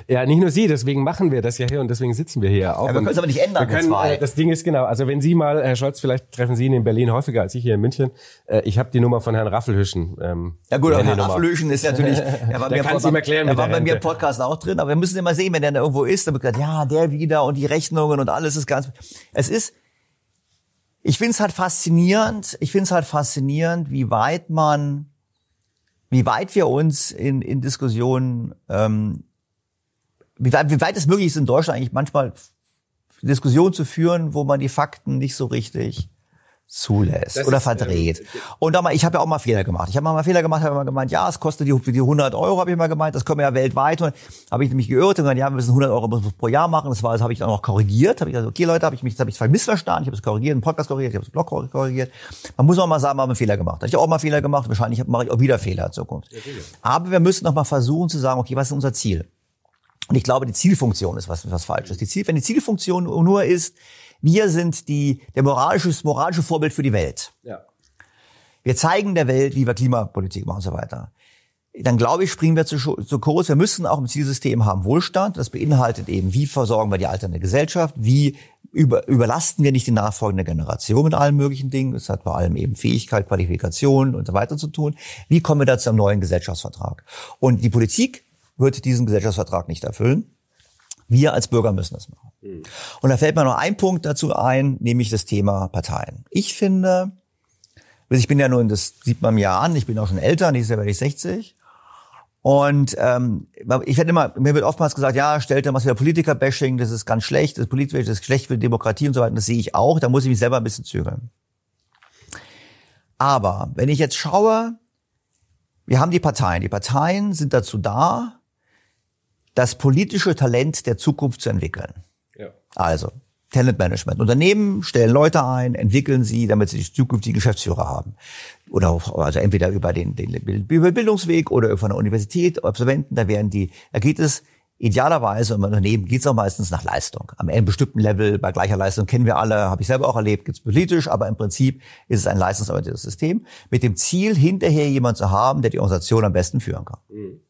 B: Ja, nicht nur Sie, deswegen machen wir das ja hier und deswegen sitzen wir hier auch.
A: Ja, wir können es aber nicht ändern.
B: Wir können, äh, das Ding ist genau, also wenn Sie mal, Herr Scholz, vielleicht treffen Sie ihn in Berlin häufiger als ich hier in München. Äh, ich habe die Nummer von Herrn Raffelhüschen.
A: Ähm, ja gut, aber Herr Raffelhüschen ist natürlich, er war,
B: mir, kann ihm erklären
A: er war bei mir im Podcast auch drin, aber wir müssen immer sehen, wenn der da irgendwo ist, dann wird gesagt, ja, der wieder und die Rechnungen und alles ist ganz, es ist, ich finde es halt faszinierend, ich finde es halt faszinierend, wie weit man, wie weit wir uns in, in Diskussionen, ähm, wie, weit, wie weit es möglich ist in Deutschland eigentlich manchmal Diskussionen zu führen, wo man die Fakten nicht so richtig zulässt das oder ist, verdreht. Ähm, und da mal, ich habe ja auch mal Fehler gemacht. Ich habe mal Fehler gemacht, habe mal gemeint, ja, es kostet die, die 100 Euro, habe ich mal gemeint, das können wir ja weltweit. Und habe ich nämlich geirrt und gesagt, ja, wir müssen 100 Euro pro Jahr machen. Das war, das habe ich dann noch korrigiert. Habe ich gesagt, okay, Leute, habe ich mich, habe ich zwar missverstanden, ich habe es korrigiert, einen Podcast korrigiert, ich habe das Blog korrigiert. Man muss auch mal sagen, wir haben einen Fehler gemacht. Da ich auch mal Fehler gemacht. Wahrscheinlich mache ich auch wieder Fehler in Zukunft. Aber wir müssen noch mal versuchen zu sagen, okay, was ist unser Ziel? Und ich glaube, die Zielfunktion ist was, was falsch ist. Die Ziel, wenn die Zielfunktion nur ist, wir sind die, der moralische, moralische Vorbild für die Welt. Ja. Wir zeigen der Welt, wie wir Klimapolitik machen und so weiter. Dann glaube ich, springen wir zu, zu kurz. Wir müssen auch im Zielsystem haben Wohlstand. Das beinhaltet eben, wie versorgen wir die alternde Gesellschaft, wie über, überlasten wir nicht die nachfolgende Generation mit allen möglichen Dingen. Das hat vor allem eben Fähigkeit, Qualifikation und so weiter zu tun. Wie kommen wir da zu einem neuen Gesellschaftsvertrag? Und die Politik wird diesen Gesellschaftsvertrag nicht erfüllen. Wir als Bürger müssen das machen. Mhm. Und da fällt mir noch ein Punkt dazu ein, nämlich das Thema Parteien. Ich finde, ich bin ja nun, das sieht man mir an, ich bin auch schon älter, nächstes Jahr werde ich 60. Und ähm, ich werde immer, mir wird oftmals gesagt, ja, stellt da was wieder Politiker-Bashing, das ist ganz schlecht, das ist das ist schlecht für Demokratie und so weiter. Das sehe ich auch, da muss ich mich selber ein bisschen zügeln. Aber wenn ich jetzt schaue, wir haben die Parteien. Die Parteien sind dazu da, das politische Talent der Zukunft zu entwickeln. Also Talentmanagement. Unternehmen stellen Leute ein, entwickeln sie, damit sie zukünftige Geschäftsführer haben. Oder auch, also entweder über den, den über Bildungsweg oder über eine Universität, Absolventen, da werden die, da geht es idealerweise im Unternehmen geht es auch meistens nach Leistung. Am einem bestimmten Level, bei gleicher Leistung kennen wir alle, habe ich selber auch erlebt, gibt es politisch, aber im Prinzip ist es ein leistungsorientiertes System mit dem Ziel, hinterher jemand zu haben, der die Organisation am besten führen kann. Mhm.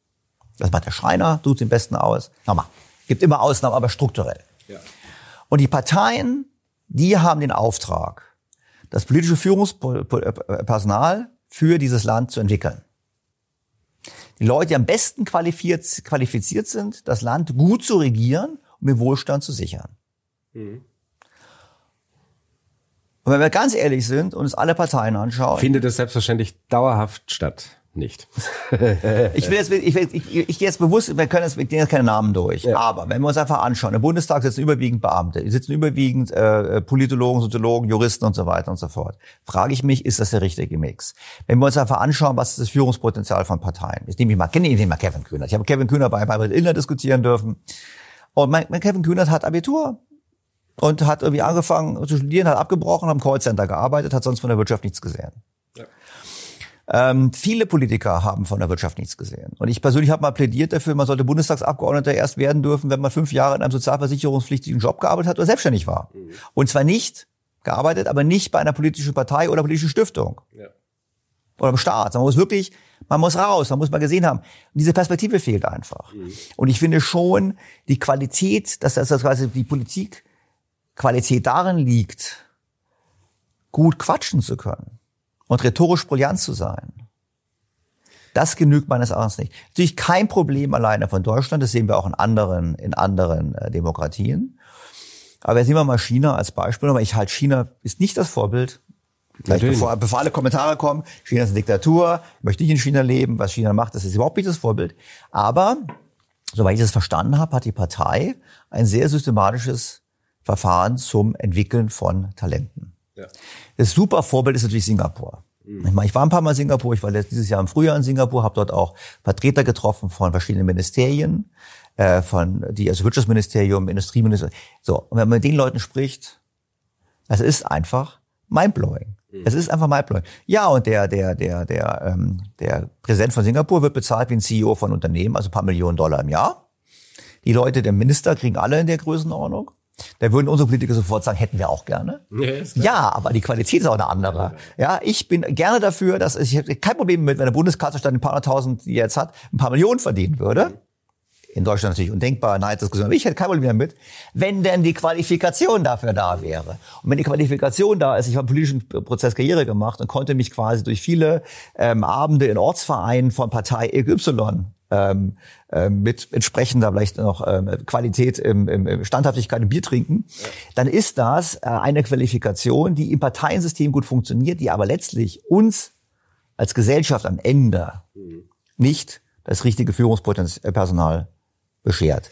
A: Das macht der Schreiner, tut den besten aus. Nochmal, gibt immer Ausnahmen, aber strukturell. Ja. Und die Parteien, die haben den Auftrag, das politische Führungspersonal für dieses Land zu entwickeln. Die Leute, die am besten qualifiziert, qualifiziert sind, das Land gut zu regieren und mit Wohlstand zu sichern. Mhm. Und wenn wir ganz ehrlich sind und uns alle Parteien anschauen.
B: Findet es selbstverständlich dauerhaft statt nicht.
A: ich will jetzt, ich, will, ich, ich gehe jetzt bewusst, wir können jetzt, wir gehen jetzt keine Namen durch. Ja. Aber wenn wir uns einfach anschauen, im Bundestag sitzen überwiegend Beamte, sitzen überwiegend äh, Politologen, Soziologen, Juristen und so weiter und so fort. Frage ich mich, ist das der richtige Mix? Wenn wir uns einfach anschauen, was ist das Führungspotenzial von Parteien? Jetzt nehme ich mal, kenne ich mal Kevin Kühnert. Ich habe Kevin Kühnert bei Maybrit Illner diskutieren dürfen. Und mein, mein Kevin Kühnert hat Abitur und hat irgendwie angefangen zu studieren, hat abgebrochen, hat im Callcenter gearbeitet, hat sonst von der Wirtschaft nichts gesehen. Ähm, viele Politiker haben von der Wirtschaft nichts gesehen. Und ich persönlich habe mal plädiert dafür, man sollte Bundestagsabgeordneter erst werden dürfen, wenn man fünf Jahre in einem sozialversicherungspflichtigen Job gearbeitet hat oder selbstständig war. Mhm. Und zwar nicht gearbeitet, aber nicht bei einer politischen Partei oder politischen Stiftung. Ja. Oder im Staat. Man muss wirklich, man muss raus, man muss mal gesehen haben. Und diese Perspektive fehlt einfach. Mhm. Und ich finde schon, die Qualität, dass das, das quasi die Politik Qualität darin liegt, gut quatschen zu können und rhetorisch brillant zu sein. Das genügt meines Erachtens nicht. Natürlich kein Problem alleine von Deutschland, das sehen wir auch in anderen, in anderen äh, Demokratien. Aber jetzt nehmen wir mal China als Beispiel. Aber ich halte China ist nicht das Vorbild. Gleich bevor, bevor alle Kommentare kommen, China ist eine Diktatur, ich möchte nicht in China leben, was China macht, das ist überhaupt nicht das Vorbild. Aber, soweit ich das verstanden habe, hat die Partei ein sehr systematisches Verfahren zum Entwickeln von Talenten. Ja. Das super Vorbild ist natürlich Singapur. Mhm. Ich, meine, ich war ein paar Mal in Singapur, ich war dieses Jahr im Frühjahr in Singapur, habe dort auch Vertreter getroffen von verschiedenen Ministerien, äh, von die also Wirtschaftsministerium, Industrieministerium. So, und wenn man mit den Leuten spricht, das ist einfach mindblowing. Mhm. Es ist einfach mindblowing. Ja, und der, der, der, der, ähm, der Präsident von Singapur wird bezahlt wie ein CEO von Unternehmen, also ein paar Millionen Dollar im Jahr. Die Leute, der Minister, kriegen alle in der Größenordnung. Da würden unsere Politiker sofort sagen, hätten wir auch gerne. Ja, aber die Qualität ist auch eine andere. Ja, ich bin gerne dafür, dass ich kein Problem mit, wenn der Bundeskanzler ein paar hunderttausend, die er jetzt hat, ein paar Millionen verdienen würde in Deutschland natürlich undenkbar, Neiddiskussion. Ich hätte kein Problem damit, wenn denn die Qualifikation dafür da wäre. Und wenn die Qualifikation da ist, ich habe politischen Prozess Karriere gemacht und konnte mich quasi durch viele ähm, Abende in Ortsvereinen von Partei XY ähm, äh, mit entsprechender vielleicht noch ähm, Qualität im, im Standhaftigkeit im Bier trinken, ja. dann ist das äh, eine Qualifikation, die im Parteiensystem gut funktioniert, die aber letztlich uns als Gesellschaft am Ende mhm. nicht das richtige Führungspersonal beschert.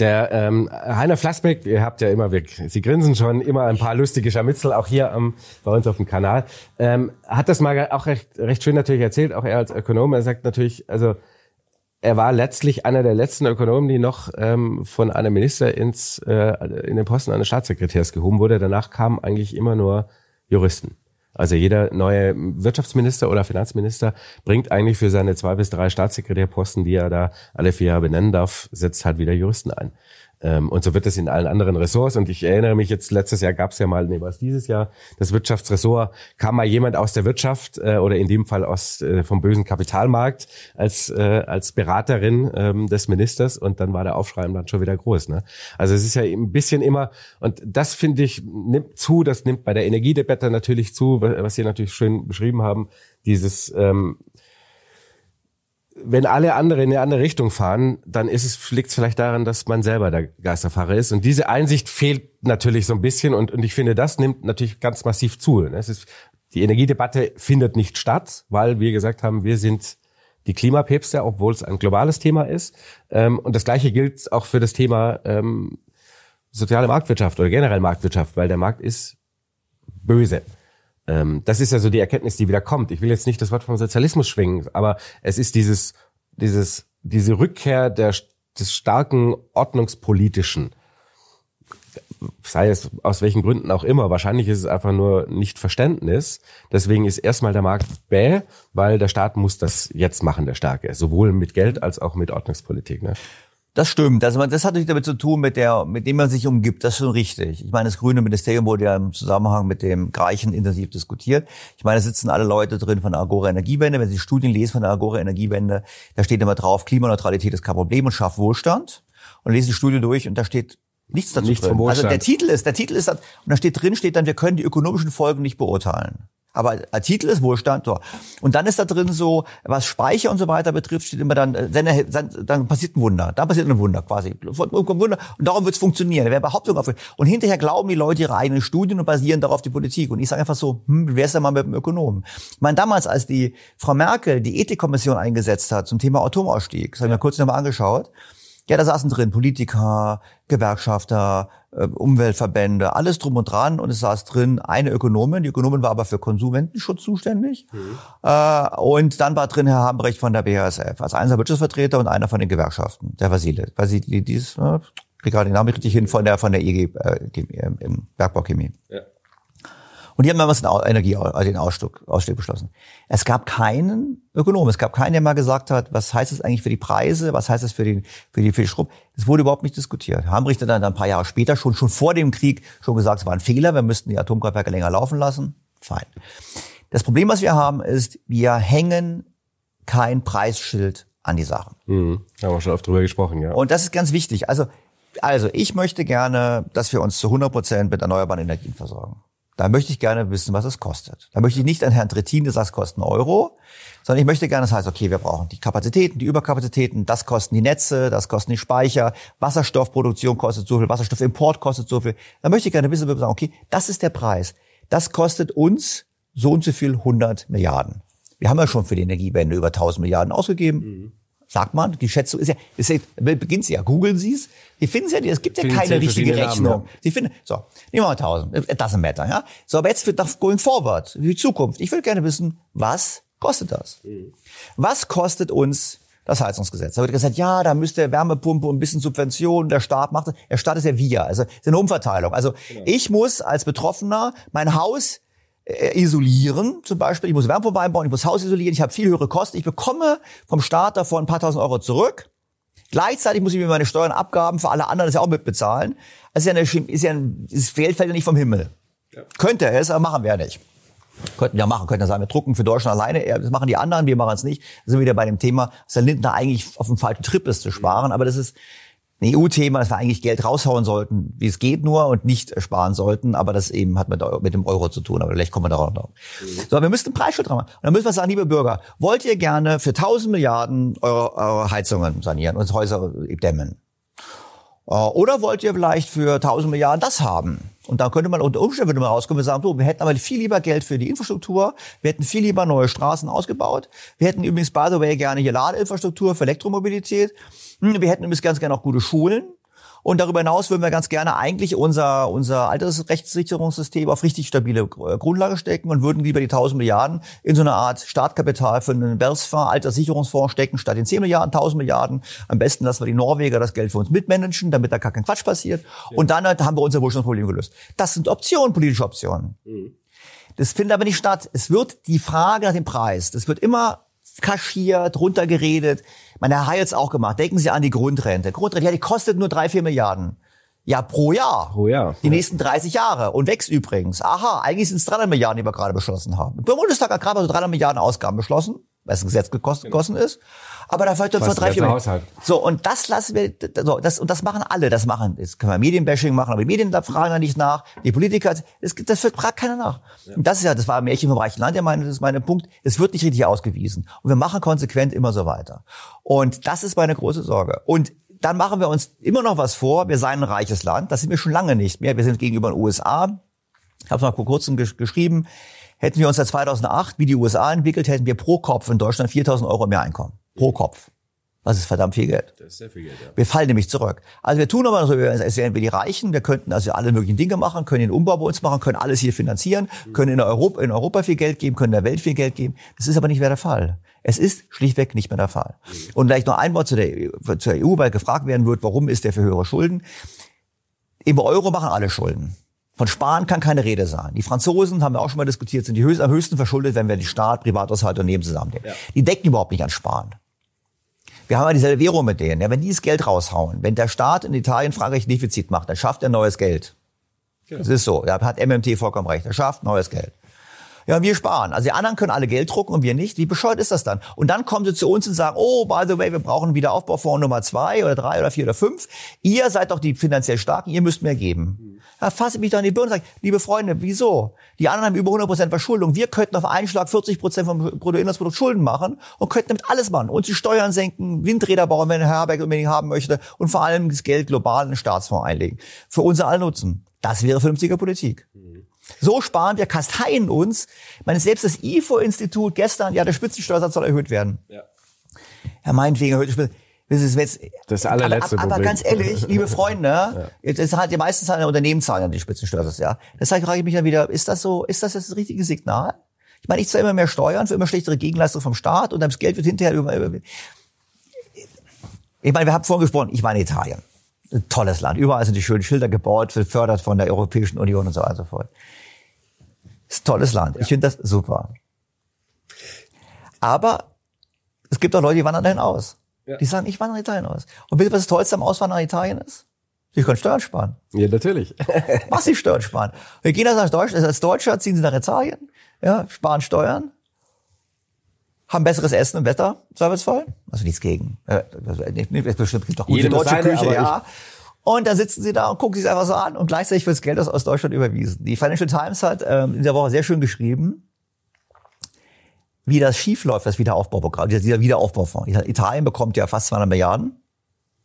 B: Der ähm, Heiner Flassbeck, ihr habt ja immer, wir, Sie grinsen schon, immer ein paar lustige Scharmützel, auch hier ähm, bei uns auf dem Kanal, ähm, hat das mal auch recht, recht schön natürlich erzählt, auch er als Ökonom. Er sagt natürlich, also er war letztlich einer der letzten Ökonomen, die noch ähm, von einem Minister ins äh, in den Posten eines Staatssekretärs gehoben wurde. Danach kamen eigentlich immer nur Juristen. Also jeder neue Wirtschaftsminister oder Finanzminister bringt eigentlich für seine zwei bis drei Staatssekretärposten, die er da alle vier Jahre benennen darf, setzt halt wieder Juristen ein. Ähm, und so wird es in allen anderen Ressorts. Und ich erinnere mich jetzt, letztes Jahr gab es ja mal, nee, was dieses Jahr, das Wirtschaftsressort, kam mal jemand aus der Wirtschaft äh, oder in dem Fall aus äh, vom bösen Kapitalmarkt als, äh, als Beraterin ähm, des Ministers und dann war der Aufschrei dann schon wieder groß. Ne? Also es ist ja ein bisschen immer, und das finde ich, nimmt zu, das nimmt bei der Energiedebatte natürlich zu, was Sie natürlich schön beschrieben haben, dieses ähm, wenn alle anderen in eine andere Richtung fahren, dann ist es, liegt es vielleicht daran, dass man selber der Geisterfahrer ist. Und diese Einsicht fehlt natürlich so ein bisschen und, und ich finde, das nimmt natürlich ganz massiv zu. Es ist, die Energiedebatte findet nicht statt, weil wir gesagt haben, wir sind die Klimapäpste, obwohl es ein globales Thema ist. Ähm, und das Gleiche gilt auch für das Thema ähm, soziale Marktwirtschaft oder generell Marktwirtschaft, weil der Markt ist böse. Ähm, das ist ja so die Erkenntnis, die wieder kommt. Ich will jetzt nicht das Wort vom Sozialismus schwingen, aber es ist dieses, dieses, diese Rückkehr der, des starken ordnungspolitischen, sei es aus welchen Gründen auch immer. Wahrscheinlich ist es einfach nur nicht Verständnis. Deswegen ist erstmal der Markt bäh, weil der Staat muss das jetzt machen, der Starke. Sowohl mit Geld als auch mit Ordnungspolitik. Ne?
A: Das stimmt. Also das hat natürlich damit zu tun, mit der, mit dem man sich umgibt. Das ist schon richtig. Ich meine, das grüne Ministerium wurde ja im Zusammenhang mit dem Gleichen intensiv diskutiert. Ich meine, da sitzen alle Leute drin von der Agora Energiewende. Wenn Sie Studien lesen von der Agora Energiewende, da steht immer drauf, Klimaneutralität ist kein Problem und schafft Wohlstand. Und lesen die Studie durch und da steht nichts dazu
B: nichts drin.
A: Also der Titel ist, der Titel ist, und da steht drin, steht dann, wir können die ökonomischen Folgen nicht beurteilen. Aber der Titel ist Wohlstand. So. Und dann ist da drin so, was Speicher und so weiter betrifft, steht immer dann, äh, dann passiert ein Wunder. Dann passiert ein Wunder quasi. Und darum wird es funktionieren. Wer Behauptung auf. Und hinterher glauben die Leute ihre eigenen Studien und basieren darauf die Politik. Und ich sage einfach so, hm, wer ist denn mal mit dem Ökonomen? Ich meine, damals, als die Frau Merkel die Ethikkommission eingesetzt hat zum Thema Atomausstieg, das habe ich mir kurz nochmal angeschaut, ja, da saßen drin Politiker, Gewerkschafter, äh, Umweltverbände, alles drum und dran. Und es saß drin eine Ökonomin. Die Ökonomin war aber für Konsumentenschutz zuständig. Mhm. Äh, und dann war drin Herr Hambrecht von der BASF als einer Wirtschaftsvertreter und einer von den Gewerkschaften, der Vasile. Vasile, dies, äh, krieg gerade den Namen richtig hin, von der, von der EG, äh, im Bergbauchemie. Ja. Und die haben damals den Energie, den Ausstieg, Ausstieg beschlossen. Es gab keinen Ökonom, es gab keinen, der mal gesagt hat, was heißt das eigentlich für die Preise, was heißt das für, den, für, die, für die Strom. Das wurde überhaupt nicht diskutiert. Hambrichter dann ein paar Jahre später schon, schon vor dem Krieg schon gesagt, es war ein Fehler, wir müssten die Atomkraftwerke länger laufen lassen. Fein. Das Problem, was wir haben, ist, wir hängen kein Preisschild an die Sachen.
B: Mhm. Haben wir schon oft drüber gesprochen, ja.
A: Und das ist ganz wichtig. Also, also ich möchte gerne, dass wir uns zu 100 Prozent mit erneuerbaren Energien versorgen. Da möchte ich gerne wissen, was es kostet. Da möchte ich nicht an Herrn Trittin, der sagt, es kostet einen Euro, sondern ich möchte gerne, das heißt, okay, wir brauchen die Kapazitäten, die Überkapazitäten, das kosten die Netze, das kosten die Speicher, Wasserstoffproduktion kostet so viel, Wasserstoffimport kostet so viel. Da möchte ich gerne wissen, wir sagen, okay, das ist der Preis. Das kostet uns so und so viel 100 Milliarden. Wir haben ja schon für die Energiewende über 1000 Milliarden ausgegeben. Mhm. Sagt man. Die Schätzung ist ja, ist ja beginnt sie ja. Googeln Sie es. Sie finden es ja, es gibt ja
B: Finden
A: keine richtige Rechnung.
B: Namen,
A: Sie finden, so, nehmen wir mal 1000. It doesn't matter, ja. So, aber jetzt wird nach going forward, die Zukunft. Ich würde gerne wissen, was kostet das? Was kostet uns das Heizungsgesetz? Da wird gesagt, ja, da müsste Wärmepumpe und ein bisschen Subvention, der Staat macht das. Der Staat ist ja wir, also ist eine Umverteilung. Also ich muss als Betroffener mein Haus isolieren, zum Beispiel. Ich muss Wärmepumpe einbauen, ich muss Haus isolieren, ich habe viel höhere Kosten. Ich bekomme vom Staat davon ein paar tausend Euro zurück. Gleichzeitig muss ich mir meine Steuern, Abgaben für alle anderen das ja auch mitbezahlen. Das ist ja, eine, ist ja ein, Geld fällt ja nicht vom Himmel. Könnte es, aber machen wir ja nicht. Könnten wir machen, könnten ja sagen, wir drucken für Deutschland alleine, ja, das machen die anderen, wir machen es nicht. Da sind wir wieder bei dem Thema, dass der Lindner eigentlich auf dem falschen Trip ist zu sparen, aber das ist ein EU-Thema, dass wir eigentlich Geld raushauen sollten, wie es geht nur und nicht sparen sollten, aber das eben hat mit, mit dem Euro zu tun, aber vielleicht kommen wir darauf noch. So, wir müssen einen Preisschild dran machen. Und dann müssen wir sagen, liebe Bürger, wollt ihr gerne für 1000 Milliarden eure, eure Heizungen sanieren und Häuser dämmen? Äh, Oder wollt ihr vielleicht für 1000 Milliarden das haben? Und da könnte man unter Umständen würde man rauskommen und sagen, so, wir hätten aber viel lieber Geld für die Infrastruktur, wir hätten viel lieber neue Straßen ausgebaut, wir hätten übrigens, by the way, gerne hier Ladeinfrastruktur für Elektromobilität, wir hätten übrigens ganz gerne auch gute Schulen. Und darüber hinaus würden wir ganz gerne eigentlich unser, unser Altersrechtssicherungssystem auf richtig stabile äh, Grundlage stecken und würden lieber die 1000 Milliarden in so eine Art Startkapital für einen Bergsfonds, Alterssicherungsfonds stecken, statt in 10 Milliarden, 1000 Milliarden. Am besten lassen wir die Norweger das Geld für uns mitmanagen, damit da gar kein Quatsch passiert. Und dann halt haben wir unser Wohlstandsproblem gelöst. Das sind Optionen, politische Optionen. Das findet aber nicht statt. Es wird die Frage nach dem Preis, das wird immer kaschiert, runtergeredet. Man Herr Hayels auch gemacht. Denken Sie an die Grundrente. Grundrente, ja, die kostet nur drei, vier Milliarden. Ja, pro Jahr.
B: Pro Jahr.
A: Die
B: Ja.
A: nächsten 30 Jahre. Und wächst übrigens. Aha, eigentlich sind es 300 Milliarden, die wir gerade beschlossen haben. Der Bundestag hat gerade mal so 300 Milliarden Ausgaben beschlossen, weil es ein Gesetz gekost- gegossen ist. Aber da fällt vor drei, vier.
B: Haushalt.
A: So, und das lassen wir, so, das, und das machen alle, das machen, das können wir Medienbashing machen, aber die Medien da fragen da nicht nach, die Politiker, das, das wird fragt keiner nach. Und das ist ja, das war ein Märchen vom reichen Land, der meine, das ist meine Punkt, es wird nicht richtig ausgewiesen. Und wir machen konsequent immer so weiter. Und das ist meine große Sorge. Und dann machen wir uns immer noch was vor, wir seien ein reiches Land, das sind wir schon lange nicht mehr, wir sind gegenüber den USA, ich habe es mal vor kurzem gesch geschrieben, hätten wir uns seit 2008 wie die USA entwickelt, hätten wir pro Kopf in Deutschland 4.000 Euro mehr Einkommen. Pro Kopf. Das ist verdammt viel Geld.
B: Das ist sehr viel Geld, ja.
A: Wir fallen nämlich zurück. Also wir tun aber so, als wären wir die Reichen. Wir könnten also alle möglichen Dinge machen, können den Umbau bei uns machen, können alles hier finanzieren, können in Europa, in Europa viel Geld geben, können der Welt viel Geld geben. Das ist aber nicht mehr der Fall. Es ist schlichtweg nicht mehr der Fall. Und vielleicht noch ein Wort zu der, EU, zur EU, weil gefragt werden wird, warum ist der für höhere Schulden? Im Euro machen alle Schulden. Von Sparen kann keine Rede sein. Die Franzosen, haben wir auch schon mal diskutiert, sind die höchst, am höchsten verschuldet, wenn wir die Staat, Privathaushalte und Unternehmen zusammennehmen. Die decken überhaupt nicht an Sparen. Wir haben ja dieselbe Währung mit denen. Ja, wenn die das Geld raushauen, wenn der Staat in Italien Frankreich Defizit macht, dann schafft er neues Geld. Das ist so. Da hat MMT vollkommen recht. Er schafft neues Geld. Ja, wir sparen. Also die anderen können alle Geld drucken und wir nicht. Wie bescheuert ist das dann? Und dann kommen sie zu uns und sagen, oh, by the way, wir brauchen einen Wiederaufbaufonds Nummer zwei oder drei oder vier oder fünf. Ihr seid doch die finanziell Starken, ihr müsst mehr geben. Da fasse ich mich doch in die Birne und sage, liebe Freunde, wieso? Die anderen haben über 100 Prozent Verschuldung. Wir könnten auf einen Schlag 40 Prozent vom Bruttoinlandsprodukt Schulden machen und könnten damit alles machen. Und die Steuern senken, Windräder bauen, wenn Herr Habeck unbedingt haben möchte und vor allem das Geld global in den Staatsfonds einlegen. Für unser aller Nutzen. Das wäre vernünftige Politik. So sparen wir, kasteien uns. Ich meine, selbst das IFO-Institut gestern, ja, der Spitzensteuersatz soll erhöht werden.
B: Ja.
A: Ja, meinetwegen erhöht. Das ist jetzt,
B: Das allerletzte
A: aber, aber,
B: Problem.
A: ganz ehrlich, liebe Freunde, das ist halt die meisten Zahlen Unternehmen zahlen ja die Spitzensteuersatz, ja. Deshalb frage ich mich dann wieder, ist das so, ist das das richtige Signal? Ich meine, ich zahle immer mehr Steuern für immer schlechtere Gegenleistung vom Staat und das Geld wird hinterher über, über ich meine, wir haben vorhin gesprochen, ich in Italien. Ein tolles Land. Überall sind die schönen Schilder gebaut, gefördert von der Europäischen Union und so weiter und so fort. Ist ein tolles Land. Ich finde das super. Aber es gibt auch Leute, die wandern dahin aus.
B: Ja.
A: Die sagen, ich wandere nach Italien aus. Und wisst ihr, was das Tollste am Auswandern nach Italien ist? Sie können Steuern sparen.
B: Ja, natürlich.
A: Massiv Steuern sparen. Wir gehen also nach Deutschland, als Deutscher ziehen sie nach Italien, ja, sparen Steuern, haben besseres Essen und Wetter, Zweifelsfall. Also nichts gegen. Äh, also nicht, bestimmt gibt doch gute
B: Jedem
A: deutsche
B: seine,
A: Küche, ja. Und dann sitzen sie da und gucken sich einfach so an und gleichzeitig wird das Geld aus, aus Deutschland überwiesen. Die Financial Times hat ähm, in der Woche sehr schön geschrieben, wie das schiefläuft, das Wiederaufbauprogramm, dieser Wiederaufbaufonds. Italien bekommt ja fast 200 Milliarden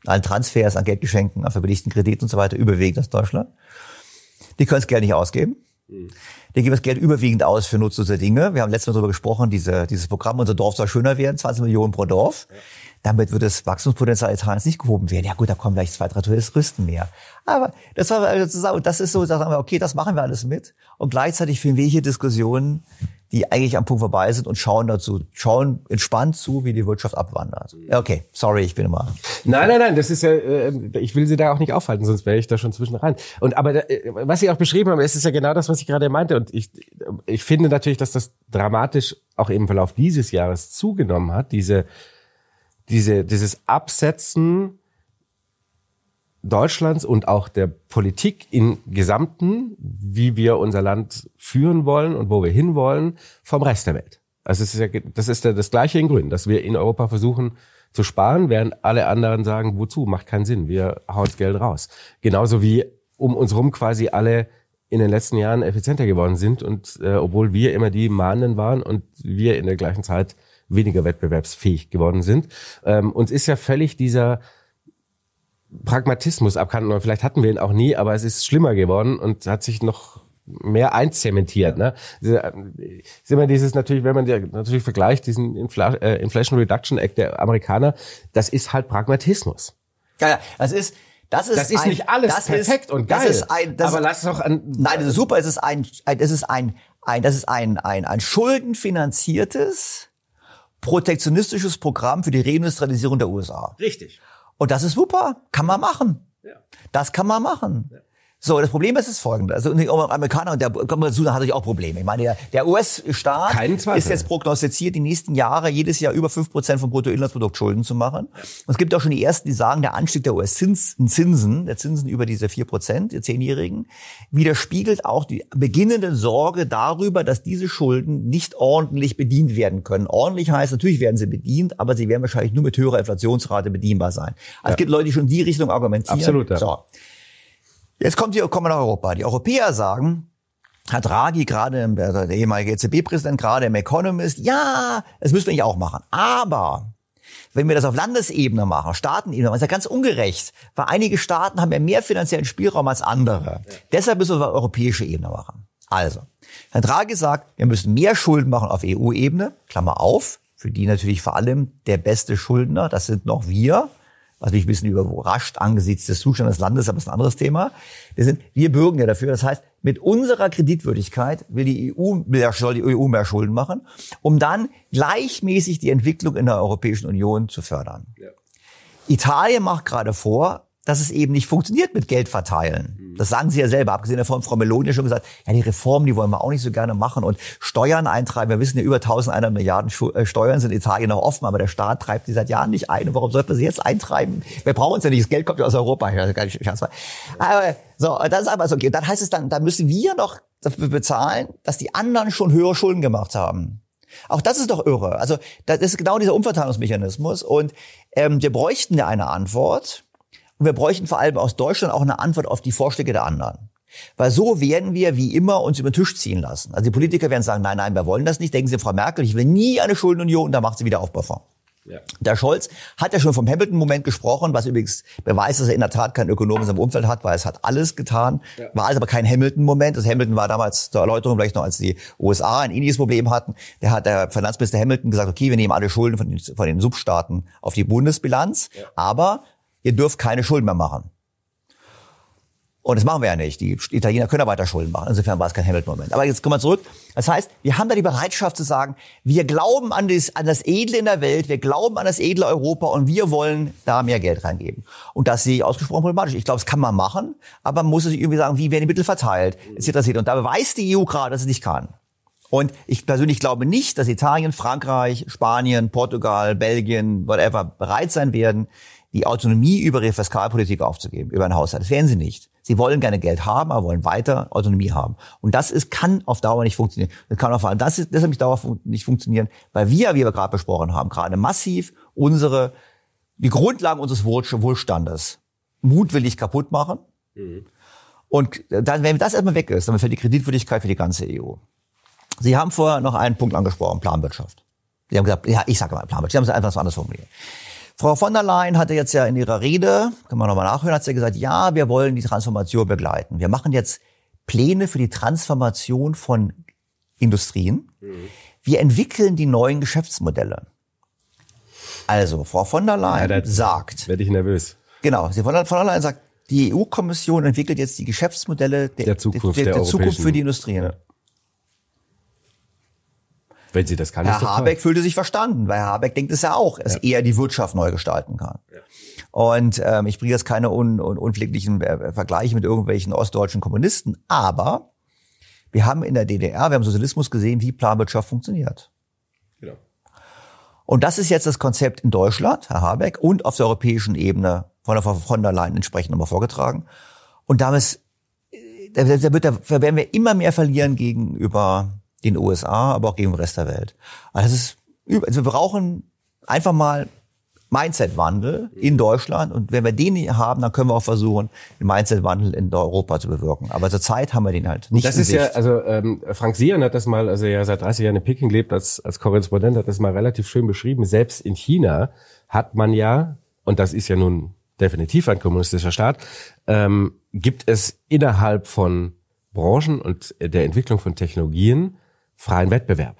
A: an Transfers, an Geldgeschenken, an verbilligten Krediten und so weiter, überwiegend aus Deutschland. Die können das Geld nicht ausgeben. Die geben das Geld überwiegend aus für nutzlose Dinge. Wir haben letztes Mal darüber gesprochen, diese, dieses Programm, unser Dorf soll schöner werden, 20 Millionen pro Dorf. damit wird das Wachstumspotenzial Italiens nicht gehoben werden. Ja gut, da kommen gleich zwei, drei Touristen mehr. Aber das war also das ist so, da sagen wir, okay, das machen wir alles mit. Und gleichzeitig führen wir hier Diskussionen, die eigentlich am Punkt vorbei sind und schauen dazu, schauen entspannt zu, wie die Wirtschaft abwandert. Okay, sorry, ich bin immer.
B: Nein, nein, nein, das ist ja, äh, ich will Sie da auch nicht aufhalten, sonst wäre ich da schon zwischen rein. Und aber äh, was Sie auch beschrieben haben, es ist ja genau das, was ich gerade meinte. Und ich, ich finde natürlich, dass das dramatisch auch im Verlauf dieses Jahres zugenommen hat, diese, diese, dieses Absetzen Deutschlands und auch der Politik im Gesamten, wie wir unser Land führen wollen und wo wir hinwollen, vom Rest der Welt. Also es ist ja, das ist ja das Gleiche in Grün, dass wir in Europa versuchen zu sparen, während alle anderen sagen, wozu, macht keinen Sinn, wir hauen das Geld raus. Genauso wie um uns rum quasi alle in den letzten Jahren effizienter geworden sind und äh, obwohl wir immer die Mahnenden waren und wir in der gleichen Zeit weniger wettbewerbsfähig geworden sind. Ähm, uns ist ja völlig dieser Pragmatismus abkanten, oder vielleicht hatten wir ihn auch nie, aber es ist schlimmer geworden und hat sich noch mehr einzementiert. Ne? Ist immer dieses natürlich, wenn man natürlich vergleicht, diesen Infl äh, Inflation Reduction Act der Amerikaner, das ist halt Pragmatismus.
A: Ja, ja, das ist das ist,
B: das ist
A: ein,
B: nicht alles
A: das
B: perfekt
A: ist,
B: und geil.
A: Das ist ein, das
B: aber lass doch an.
A: Nein, das ist super. Es ist ein, ein das ist ein, ein, das ist ein, ein, ein schuldenfinanziertes, protektionistisches Programm für die Reindustrialisierung der USA.
B: Richtig.
A: Und das ist super, kann man machen. Ja. Das kann man machen. Ja. So, das Problem ist das folgende. Also die Amerikaner und der da hat natürlich auch Probleme. Ich meine, der, der US-Staat ist jetzt prognostiziert, die nächsten Jahre jedes Jahr über fünf Prozent vom Bruttoinlandsprodukt Schulden zu machen. Und es gibt auch schon die ersten, die sagen, der Anstieg der US-Zinsen, der Zinsen über diese vier Prozent, der Zehnjährigen, widerspiegelt auch die beginnende Sorge darüber, dass diese Schulden nicht ordentlich bedient werden können. Ordentlich heißt, natürlich werden sie bedient, aber sie werden wahrscheinlich nur mit höherer Inflationsrate bedienbar sein. Also ja. Es gibt Leute, die schon in die Richtung argumentieren.
B: Absolut, ja.
A: So. Jetzt kommt die, kommen wir nach Europa. Die Europäer sagen, Herr Draghi, gerade der ehemalige EZB-Präsident, gerade im Economist, ja, das müssen wir nicht auch machen. Aber wenn wir das auf Landesebene machen, Staatenebene, das ist ja ganz ungerecht, weil einige Staaten haben ja mehr finanziellen Spielraum als andere. Ja. Deshalb müssen wir auf europäische Ebene machen. Also, Herr Draghi sagt, wir müssen mehr Schulden machen auf EU-Ebene, Klammer auf, für die natürlich vor allem der beste Schuldner, das sind noch wir, was mich ein bisschen überrascht angesichts des Zustandes des Landes, aber das ist ein anderes Thema. Wir sind, wir bürgen ja dafür. Das heißt, mit unserer Kreditwürdigkeit will die EU, soll die EU mehr Schulden machen, um dann gleichmäßig die Entwicklung in der Europäischen Union zu fördern. Ja. Italien macht gerade vor, dass es eben nicht funktioniert mit Geld verteilen. Das sagen Sie ja selber. Abgesehen davon, Frau Meloni hat schon gesagt, ja, die Reformen, die wollen wir auch nicht so gerne machen und Steuern eintreiben. Wir wissen ja, über 1100 Milliarden äh, Steuern sind in Italien noch offen, aber der Staat treibt die seit Jahren nicht ein. Und warum sollte man sie jetzt eintreiben? Wir brauchen es ja nicht. Das Geld kommt ja aus Europa. Aber, so, das ist aber so. Okay. Dann heißt es dann, dann müssen wir noch dafür bezahlen, dass die anderen schon höhere Schulden gemacht haben. Auch das ist doch irre. Also das ist genau dieser Umverteilungsmechanismus. Und ähm, wir bräuchten ja eine Antwort. Und wir bräuchten vor allem aus Deutschland auch eine Antwort auf die Vorschläge der anderen. Weil so werden wir wie immer uns über den Tisch ziehen lassen. Also die Politiker werden sagen, nein, nein, wir wollen das nicht. Denken Sie, Frau Merkel, ich will nie eine Schuldenunion, da macht sie wieder Aufbaufonds. Ja. Der Scholz hat ja schon vom Hamilton-Moment gesprochen, was übrigens beweist, dass er in der Tat keinen Ökonom in seinem Umfeld hat, weil es hat alles getan. Ja. War also aber kein Hamilton-Moment. Das Hamilton war damals zur Erläuterung vielleicht noch, als die USA ein ähnliches Problem hatten. Der hat der Finanzminister Hamilton gesagt, okay, wir nehmen alle Schulden von den, von den Substaaten auf die Bundesbilanz, ja. aber ihr dürft keine Schulden mehr machen. Und das machen wir ja nicht. Die Italiener können ja weiter Schulden machen. Insofern war es kein Hamilton-Moment. Aber jetzt kommen wir zurück. Das heißt, wir haben da die Bereitschaft zu sagen, wir glauben an das, an das Edle in der Welt, wir glauben an das edle Europa und wir wollen da mehr Geld reingeben. Und das sehe ich ausgesprochen problematisch. Ich glaube, das kann man machen, aber man muss sich irgendwie sagen, wie werden die Mittel verteilt. Und da beweist die EU gerade, dass sie nicht kann. Und ich persönlich glaube nicht, dass Italien, Frankreich, Spanien, Portugal, Belgien, whatever bereit sein werden, die Autonomie über ihre Fiskalpolitik aufzugeben, über einen Haushalt. Das werden sie nicht. Sie wollen gerne Geld haben, aber wollen weiter Autonomie haben. Und das ist, kann auf Dauer nicht funktionieren. Das kann auf Dauer, das ist, deshalb nicht Dauer nicht funktionieren, weil wir, wie wir gerade besprochen haben, gerade massiv unsere, die Grundlagen unseres Wohlstandes mutwillig kaputt machen. Mhm. Und dann, wenn das erstmal weg ist, dann fällt die Kreditwürdigkeit für die ganze EU. Sie haben vorher noch einen Punkt angesprochen, Planwirtschaft. Sie haben gesagt, ja, ich sage mal Planwirtschaft. Sie haben es einfach so anders formuliert. Frau von der Leyen hatte jetzt ja in ihrer Rede, kann man nochmal nachhören, hat sie gesagt, ja, wir wollen die Transformation begleiten. Wir machen jetzt Pläne für die Transformation von Industrien. Mhm. Wir entwickeln die neuen Geschäftsmodelle. Also, Frau von der Leyen
B: Ja,
A: sagt,
B: Werde ich nervös.
A: genau, sie von der, von der Leyen sagt, die EU-Kommission entwickelt jetzt die Geschäftsmodelle der,
B: Der Zukunft
A: der,
B: der
A: der Zukunft für die Industrie.
B: Wenn sie das kann,
A: Herr. Habeck fühlte sich verstanden, weil Herr Habeck denkt es ja auch, dass er die Wirtschaft neu gestalten kann. Und ähm, ich bringe jetzt keine un, un, unpfleglichen äh, Vergleiche mit irgendwelchen ostdeutschen Kommunisten, aber wir haben in der DDR, wir haben Sozialismus gesehen, wie Planwirtschaft funktioniert.
B: Genau.
A: Und das ist jetzt das Konzept in Deutschland, Herr Habeck, und auf der europäischen Ebene von der Frau von der Leyen entsprechend nochmal vorgetragen. Und damit, äh, da, da, wird, da werden wir immer mehr verlieren gegenüber den USA, aber auch gegen den Rest der Welt. Also, das ist, also wir brauchen einfach mal Mindset-Wandel in Deutschland. Und wenn wir den haben, dann können wir auch versuchen, den Mindset-Wandel in Europa zu bewirken. Aber zurzeit haben wir den halt nicht
B: Das ist ja,
A: Sicht.
B: also ähm, Frank Sieren hat das mal, also er ja seit 30 Jahren in Peking lebt als, als Korrespondent, hat das mal relativ schön beschrieben. Selbst in China hat man ja, und das ist ja nun definitiv ein kommunistischer Staat, ähm, gibt es innerhalb von Branchen und der Entwicklung von Technologien freien Wettbewerb.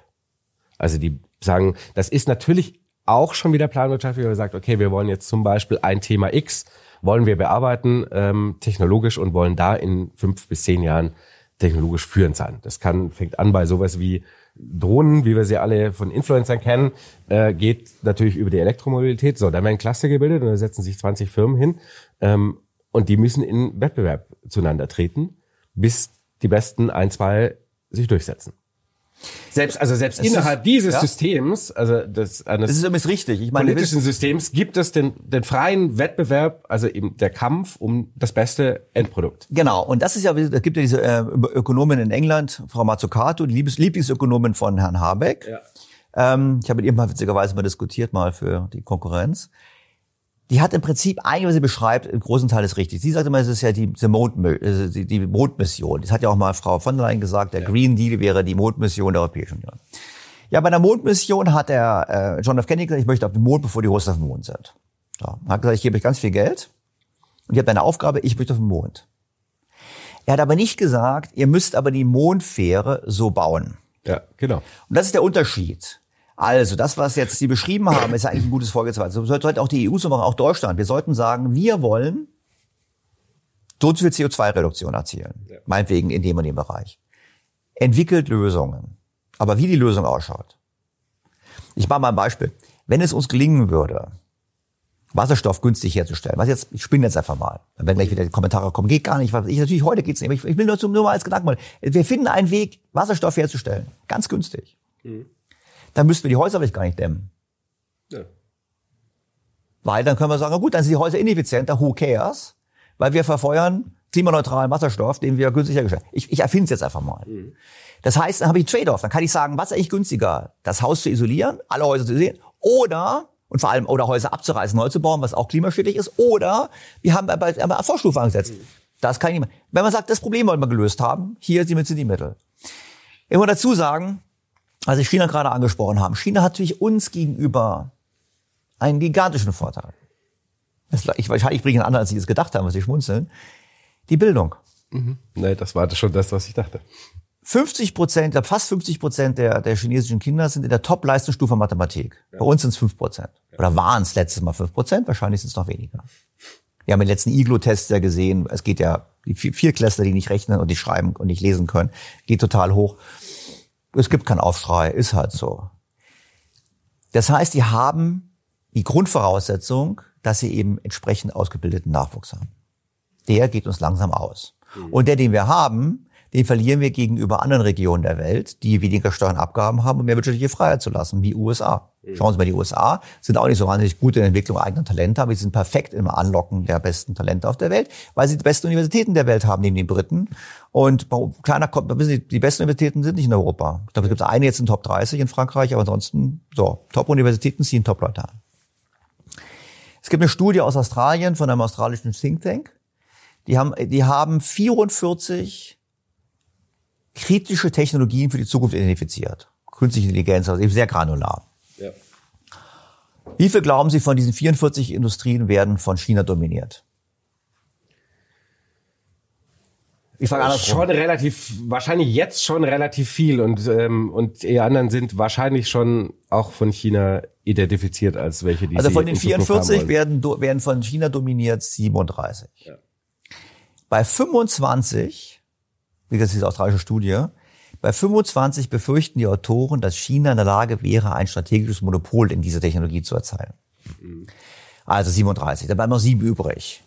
B: Also die sagen, das ist natürlich auch schon wieder Planwirtschaft, wie man sagt, okay, wir wollen jetzt zum Beispiel ein Thema X, wollen wir bearbeiten ähm, technologisch und wollen da in fünf bis zehn Jahren technologisch führend sein. Das kann fängt an bei sowas wie Drohnen, wie wir sie alle von Influencern kennen, äh, geht natürlich über die Elektromobilität. So, dann werden Cluster gebildet und da setzen sich 20 Firmen hin ähm, und die müssen in Wettbewerb zueinander treten, bis die besten ein, zwei sich durchsetzen. Selbst, also selbst
A: Es
B: innerhalb
A: ist-
B: dieses
A: ja.
B: Systems, also des, eines
A: Das ist übrigens richtig. Ich meine,
B: politischen Systems, gibt es den, den freien Wettbewerb, also eben der Kampf um das beste Endprodukt.
A: Genau, und das ist ja, es gibt ja diese äh, Ökonomin in England, Frau Mazzucato, die Liebes Lieblingsökonomin von Herrn Habeck. Ähm, ich habe mit ihr mal witzigerweise mal diskutiert, mal für die Konkurrenz. Die hat im Prinzip eigentlich, was sie beschreibt, im großen Teil ist richtig. Sie sagt immer, es ist ja die, die, Mond, die, Mondmission. Das hat ja auch mal Frau von der Leyen gesagt, der Green Deal wäre die Mondmission der Europäischen Union. Ja, bei der Mondmission hat der äh, John F. Kennedy gesagt, ich möchte auf den Mond, bevor die Russen auf dem Mond sind. So, hat gesagt, ich gebe euch ganz viel Geld und ihr habt eine Aufgabe, ich möchte auf den Mond. Er hat aber nicht gesagt, ihr müsst aber die Mondfähre so bauen.
B: Ja, genau.
A: Und das ist der Unterschied. Also, das, was jetzt Sie beschrieben haben, ist ja eigentlich ein gutes Vorgehensweise. So sollte auch die EU so machen, auch Deutschland. Wir sollten sagen, wir wollen so viel CO2-Reduktion erzielen. Meinetwegen in dem und dem Bereich. Entwickelt Lösungen. Aber wie die Lösung ausschaut. Ich mache mal ein Beispiel. Wenn es uns gelingen würde, Wasserstoff günstig herzustellen, was jetzt, ich spinne jetzt einfach mal, dann werden gleich wieder die Kommentare kommen, geht gar nicht, was ich, natürlich heute geht's nicht, aber ich, ich will nur, zum, nur mal als Gedanken mal, wir finden einen Weg, Wasserstoff herzustellen, ganz günstig. Dann müssten wir die Häuser vielleicht gar nicht dämmen.
B: Ja.
A: Weil dann können wir sagen, na gut, dann sind die Häuser ineffizienter, who cares? Weil wir verfeuern klimaneutralen Wasserstoff, den wir günstig hergestellt haben. Ich, ich erfinde es jetzt einfach mal. Das heißt, dann habe ich einen Trade-off. Dann kann ich sagen, was ist eigentlich günstiger? Das Haus zu isolieren, alle Häuser zu isolieren, oder, und vor allem, oder Häuser abzureißen, neu zu bauen, was auch klimaschädlich ist, oder wir haben aber, aber Vorstufe angesetzt. Das kann ich nicht mehr. Wenn man sagt, das Problem wollen wir gelöst haben, hier sind die Mittel. Ich muss dazu sagen, als ich China gerade angesprochen haben, China hat natürlich uns gegenüber einen gigantischen Vorteil. Ich, wahrscheinlich bringe ich einen anderen, als Sie es gedacht haben, was Sie schmunzeln. Die Bildung.
B: Nee, das war schon das, was ich dachte.
A: 50 Prozent, ich glaube fast 50 Prozent der, der chinesischen Kinder sind in der Top-Leistungsstufe Mathematik. Bei uns sind es 5 Prozent. Oder waren es letztes Mal 5 Prozent, wahrscheinlich sind es noch weniger. Wir haben den letzten Iglo-Test ja gesehen, es geht ja, die vier- Vierklässler, die nicht rechnen und nicht schreiben und nicht lesen können, geht total hoch. Es gibt keinen Aufschrei, ist halt so. Das heißt, die haben die Grundvoraussetzung, dass sie eben entsprechend ausgebildeten Nachwuchs haben. Der geht uns langsam aus. Und der, den wir haben, den verlieren wir gegenüber anderen Regionen der Welt, die weniger Steuern Abgaben haben, um mehr wirtschaftliche Freiheit zu lassen, wie USA. Schauen Sie mal, die USA sind auch nicht so wahnsinnig gut in der Entwicklung eigener Talente, aber sie sind perfekt im Anlocken der besten Talente auf der Welt, weil sie die besten Universitäten der Welt haben, neben den Briten. Und kleiner, kommt- wissen Sie, die besten Universitäten sind nicht in Europa. Ich glaube, es gibt eine jetzt in Top 30 in Frankreich, aber ansonsten, so, Top-Universitäten ziehen Top-Leute an. Es gibt eine Studie aus Australien von einem australischen Think Tank. Die haben, die haben 44 kritische Technologien für die Zukunft identifiziert. Künstliche Intelligenz, also eben sehr granular.
B: Ja.
A: Wie viel glauben Sie von diesen 44 Industrien werden von China dominiert? Ich frage andersrum.
B: Schon relativ, wahrscheinlich jetzt schon relativ viel und, ähm, und die anderen sind wahrscheinlich schon auch von China identifiziert als welche, die
A: Also von den
B: in Zukunft haben
A: 44
B: wollen.
A: werden, werden von China dominiert 37. Bei 25, wie ist diese australische Studie, bei 25 befürchten die Autoren, dass China in der Lage wäre, ein strategisches Monopol in dieser Technologie zu erteilen. Also 37, da bleiben noch sieben übrig.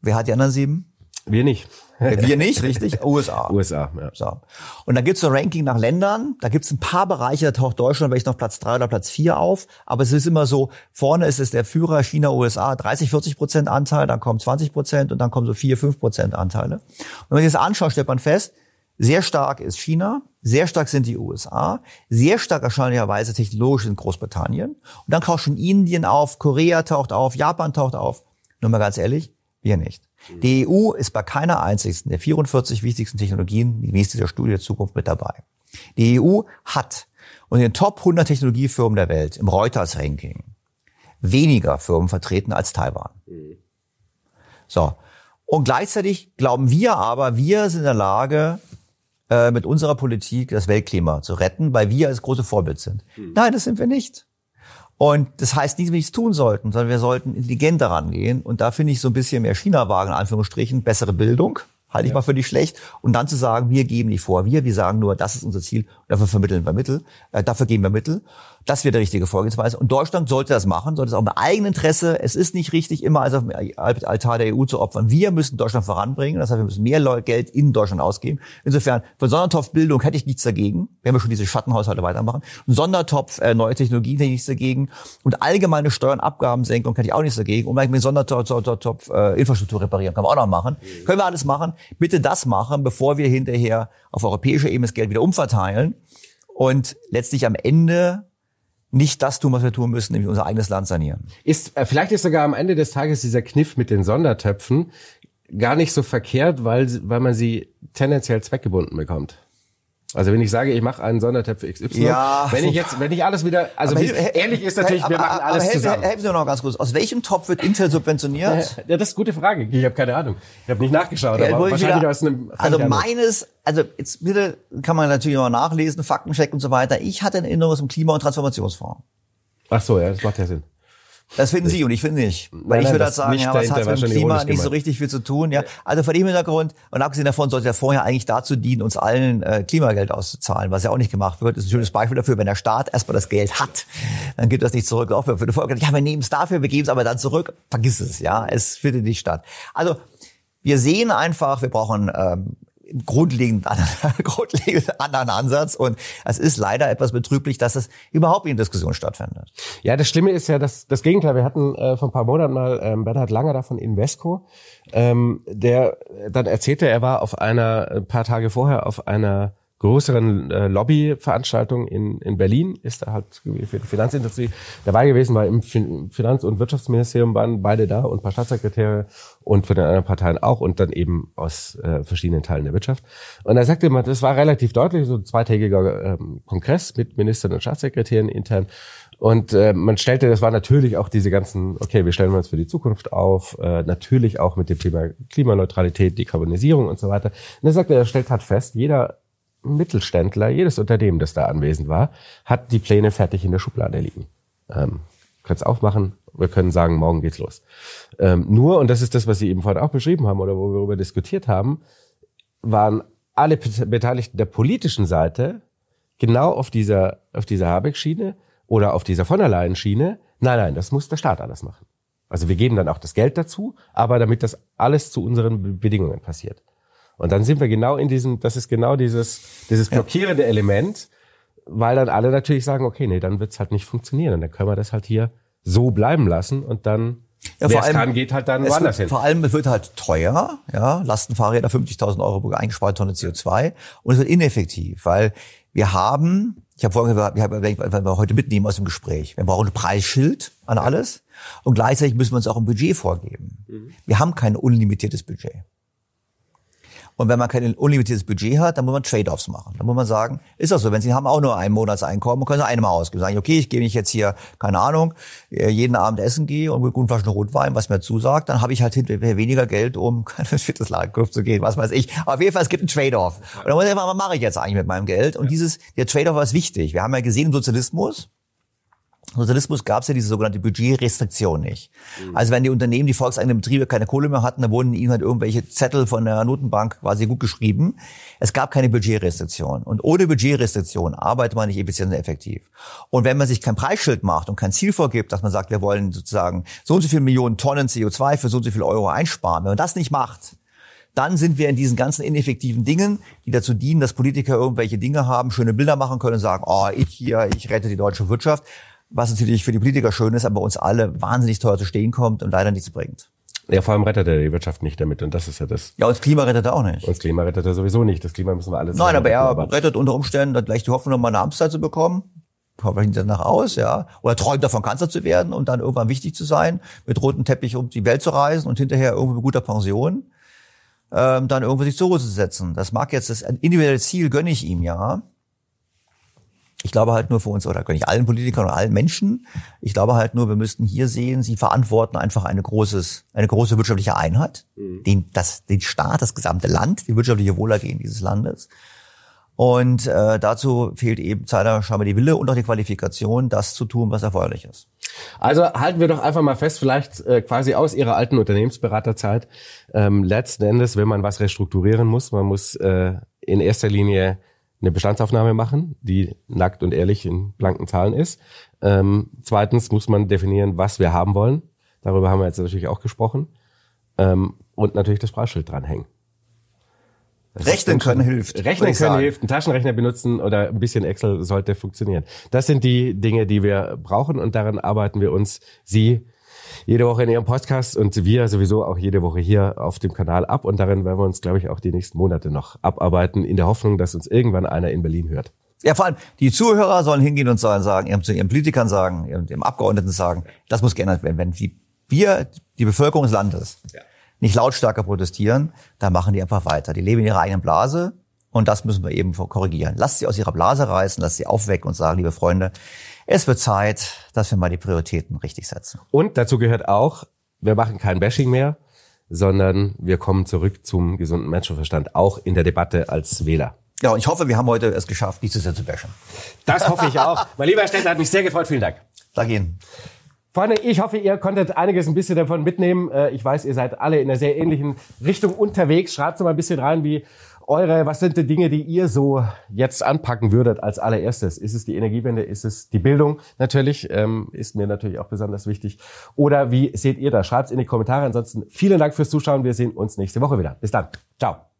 A: Wer hat die anderen sieben?
B: Wir nicht.
A: Wir nicht, richtig? USA.
B: USA, ja.
A: So. Und dann gibt's so ein Ranking nach Ländern. Da gibt's ein paar Bereiche, da taucht Deutschland vielleicht noch Platz drei oder Platz vier auf. Aber es ist immer so, vorne ist es der Führer China, USA, 30, 40 Prozent Anteil, dann kommen 20 Prozent und dann kommen so vier, fünf Prozent Anteile. Und wenn man sich das anschaut, stellt man fest, sehr stark ist China, sehr stark sind die USA, sehr stark erstaunlicherweise technologisch in Großbritannien. Und dann taucht schon Indien auf, Korea taucht auf, Japan taucht auf. Nur mal ganz ehrlich, wir nicht. Die EU ist bei keiner einzigsten der 44 wichtigsten Technologien gemäß dieser Studie der Zukunft mit dabei. Die EU hat unter den Top 100 Technologiefirmen der Welt im Reuters-Ranking weniger Firmen vertreten als Taiwan. So. Und gleichzeitig glauben wir aber, wir sind in der Lage, äh, mit unserer Politik das Weltklima zu retten, weil wir als große Vorbild sind. Nein, das sind wir nicht. Und das heißt nicht, dass wir nichts tun sollten, sondern wir sollten intelligenter rangehen. Und da finde ich so ein bisschen mehr China-Wagen, in Anführungsstrichen, bessere Bildung, halte ich mal für nicht schlecht. Und dann zu sagen, wir geben nicht vor, wir, wir sagen nur, das ist unser Ziel, dafür vermitteln wir Mittel, äh, dafür geben wir Mittel. Das wäre die richtige Vorgehensweise. Und Deutschland sollte das machen, sollte es auch im eigenen Interesse. Es ist nicht richtig, immer als auf dem Altar der EU zu opfern. Wir müssen Deutschland voranbringen. Das heißt, wir müssen mehr Geld in Deutschland ausgeben. Insofern, für Sondertopf-Bildung hätte ich nichts dagegen, wenn wir schon diese Schattenhaushalte weitermachen. Ein Sondertopf, äh, neue Technologien hätte ich nichts dagegen. Und allgemeine Steuern, Abgabensenkung hätte ich auch nichts dagegen. Und mit Sondertopf, Sondertopf äh, Infrastruktur reparieren, können wir auch noch machen. Können wir alles machen. Bitte das machen, bevor wir hinterher auf europäischer Ebene das Geld wieder umverteilen und letztlich am Ende nicht das tun, was wir tun müssen, nämlich unser eigenes Land sanieren.
B: Ist, äh, vielleicht ist sogar am Ende des Tages dieser Kniff mit den Sondertöpfen gar nicht so verkehrt, weil, weil man sie tendenziell zweckgebunden bekommt. Also wenn ich sage, ich mache einen Sondertöpf XY,
A: Ja.
B: wenn ich jetzt, wenn ich alles wieder, also
A: Aber
B: wie, ehrlich ist natürlich, wir
A: aber-
B: machen
A: aber
B: alles
A: helfen,
B: zusammen.
A: Helfen Sie mir noch ganz kurz. Aus welchem Topf wird Intel subventioniert?
B: Ja, das ist eine gute Frage. Ich habe keine Ahnung. Ich habe nicht nachgeschaut,
A: Ja,
B: aber wahrscheinlich
A: wieder-
B: aus einem
A: also meines, also jetzt bitte kann man natürlich noch nachlesen, Faktencheck und so weiter. Ich hatte eine Erinnerung aus dem Klima- und Transformationsfonds.
B: Ach so, ja, das macht ja Sinn.
A: Das finden Sie und ich finde nicht. Weil
B: Nein,
A: ich würde halt sagen, ja, was hat mit dem Klima nicht so richtig viel zu tun. Ja, also vor dem Hintergrund und abgesehen davon sollte der Fonds ja eigentlich dazu dienen, uns allen äh, Klimageld auszuzahlen, was ja auch nicht gemacht wird. Das ist ein schönes Beispiel dafür, wenn der Staat erstmal das Geld hat, dann gibt das nicht zurück. Auch für, für die Volk, ja, wir nehmen es dafür, wir geben es aber dann zurück. Vergiss es, ja, es findet nicht statt. Also wir sehen einfach, wir brauchen ähm, grundlegend grundlegend anderen Ansatz und es ist leider etwas betrüblich, dass es überhaupt in Diskussion stattfindet.
B: Ja, das Schlimme ist ja das, das Gegenteil. Wir hatten äh, vor ein paar Monaten mal ähm, Bernhard Langer da von Invesco, ähm, der dann erzählte, er war auf einer, ein paar Tage vorher auf einer größeren äh, Lobbyveranstaltung in, in Berlin, ist er halt für die Finanzindustrie dabei gewesen, war im fin Finanz- und Wirtschaftsministerium waren beide da und ein paar Staatssekretäre und von den anderen Parteien auch und dann eben aus äh, verschiedenen Teilen der Wirtschaft. Und er sagte immer, das war relativ deutlich, so ein zweitägiger ähm, Kongress mit Ministern und Staatssekretären intern. Und äh, man stellte, das war natürlich auch diese ganzen, okay, wir stellen uns für die Zukunft auf, äh, natürlich auch mit dem Thema Klimaneutralität, Dekarbonisierung und so weiter. Und er sagte, er stellt halt fest, jeder Mittelständler, jedes Unternehmen, das da anwesend war, hat die Pläne fertig in der Schublade liegen. Ähm, Könnt's aufmachen, wir können sagen, morgen geht's los. Ähm, nur, und das ist das, was Sie eben vorhin auch beschrieben haben oder wo wir darüber diskutiert haben, waren alle Bet- Beteiligten der politischen Seite genau auf dieser, auf dieser Habeck-Schiene oder auf dieser von der Leyen-Schiene. Nein, nein, das muss der Staat alles machen. Also wir geben dann auch das Geld dazu, aber damit das alles zu unseren Be- Bedingungen passiert. Und dann sind wir genau in diesem, das ist genau dieses, dieses blockierende Element, weil dann alle natürlich sagen, okay, nee, dann wird's halt nicht funktionieren. Und dann können wir das halt hier so bleiben lassen und dann,
A: Ja, vor
B: es
A: allem-
B: kann, geht halt dann woanders hin.
A: vor allem, es wird halt teuer, ja, Lastenfahrräder 50.000 Euro pro eingesparte Tonne CO2 und es wird ineffektiv, weil wir haben, ich habe vorhin gesagt, wir haben, wenn wir heute mitnehmen aus dem Gespräch, wir brauchen ein Preisschild an alles und gleichzeitig müssen wir uns auch ein Budget vorgeben. Wir haben kein unlimitiertes Budget. Und wenn man kein unlimitiertes Budget hat, dann muss man Trade-offs machen. Dann muss man sagen, ist das so, wenn Sie haben auch nur ein Monatseinkommen, können Sie einmal ausgeben. Sagen, okay, ich gebe mich jetzt hier, keine Ahnung, äh, jeden Abend essen gehe und mit guten Flaschen Rotwein, was mir zusagt, dann habe ich halt hinterher weniger Geld, um viertes Lagergriff zu gehen, was weiß ich. Aber auf jeden Fall, es gibt einen Trade-off. Und dann muss ich einfach, was mache ich jetzt eigentlich mit meinem Geld? Und dieses, der Trade-off ist wichtig. Wir haben ja gesehen im Sozialismus, Sozialismus gab es ja diese sogenannte Budgetrestriktion nicht. Mhm. Also wenn die Unternehmen, die volkseigenen Betriebe keine Kohle mehr hatten, dann wurden ihnen halt irgendwelche Zettel von der Notenbank quasi gut geschrieben. Es gab keine Budgetrestriktion. Und ohne Budgetrestriktion arbeitet man nicht effizient und effektiv. Und wenn man sich kein Preisschild macht und kein Ziel vorgibt, dass man sagt, wir wollen sozusagen so und so viele Millionen Tonnen CO2 für so und so viele Euro einsparen, wenn man das nicht macht, dann sind wir in diesen ganzen ineffektiven Dingen, die dazu dienen, dass Politiker irgendwelche Dinge haben, schöne Bilder machen können und sagen, oh, ich hier, ich rette die deutsche Wirtschaft was natürlich für die Politiker schön ist, aber uns alle wahnsinnig teuer zu stehen kommt und leider nichts bringt.
B: Ja, vor allem rettet er die Wirtschaft nicht damit und das ist ja das.
A: Ja, und das Klima rettet er auch nicht.
B: Und das Klima rettet er sowieso nicht. Das Klima müssen wir alles.
A: Nein, aber er aber rettet unter Umständen dann gleich die Hoffnung, noch mal eine Amtszeit zu bekommen. Hoffentlich danach aus, ja. Oder träumt davon, Kanzler zu werden und dann irgendwann wichtig zu sein, mit rotem Teppich um die Welt zu reisen und hinterher irgendwo mit guter Pension ähm, dann irgendwo sich zur Ruhe zu setzen. Das mag jetzt das individuelle Ziel gönne ich ihm ja. Ich glaube halt nur für uns, oder ich allen Politikern und allen Menschen. Ich glaube halt nur, wir müssten hier sehen, sie verantworten einfach eine großes, eine große wirtschaftliche Einheit, mhm. den, das, den Staat, das gesamte Land, die wirtschaftliche Wohlergehen dieses Landes. Und äh, dazu fehlt eben leider scheinbar die Wille und auch die Qualifikation, das zu tun, was erforderlich ist.
B: Also halten wir doch einfach mal fest, vielleicht äh, quasi aus Ihrer alten Unternehmensberaterzeit. Ähm, letzten Endes, wenn man was restrukturieren muss, man muss äh, in erster Linie eine Bestandsaufnahme machen, die nackt und ehrlich in blanken Zahlen ist. Ähm, zweitens muss man definieren, was wir haben wollen. Darüber haben wir jetzt natürlich auch gesprochen. Ähm, und natürlich das Preisschild dranhängen.
A: Das Rechnen können hilft.
B: Rechnen können sagen. hilft. Ein Taschenrechner benutzen oder ein bisschen Excel sollte funktionieren. Das sind die Dinge, die wir brauchen und daran arbeiten wir uns, Sie jede Woche in Ihrem Podcast und wir sowieso auch jede Woche hier auf dem Kanal ab. Und darin werden wir uns, glaube ich, auch die nächsten Monate noch abarbeiten, in der Hoffnung, dass uns irgendwann einer in Berlin hört.
A: Ja, vor allem die Zuhörer sollen hingehen und sollen sagen, ihrem, zu ihren Politikern sagen, ihrem, ihrem Abgeordneten sagen, das muss geändert werden. Wenn die, wir, die Bevölkerung des Landes, ja. nicht lautstarker protestieren, dann machen die einfach weiter. Die leben in ihrer eigenen Blase und das müssen wir eben korrigieren. Lasst sie aus ihrer Blase reißen, lasst sie aufwecken und sagen, liebe Freunde, es wird Zeit, dass wir mal die Prioritäten richtig setzen.
B: Und dazu gehört auch, wir machen kein Bashing mehr, sondern wir kommen zurück zum gesunden Menschenverstand, auch in der Debatte als Wähler.
A: Ja, und ich hoffe, wir haben heute es geschafft, nicht zu sehr zu bashen.
B: Das hoffe ich auch. mein lieber Herr Städter, hat mich sehr gefreut. Vielen Dank.
A: Danke Ihnen.
B: Freunde, ich hoffe, ihr konntet einiges ein bisschen davon mitnehmen. Äh, ich weiß, ihr seid alle in einer sehr ähnlichen Richtung unterwegs. Schreibt mal ein bisschen rein, wie eure, was sind die Dinge, die ihr so jetzt anpacken würdet als allererstes? Ist es die Energiewende? Ist es die Bildung natürlich? Ähm, ist mir natürlich auch besonders wichtig. Oder wie seht ihr das? Schreibt es in die Kommentare. Ansonsten vielen Dank fürs Zuschauen. Wir sehen uns nächste Woche wieder. Bis dann. Ciao.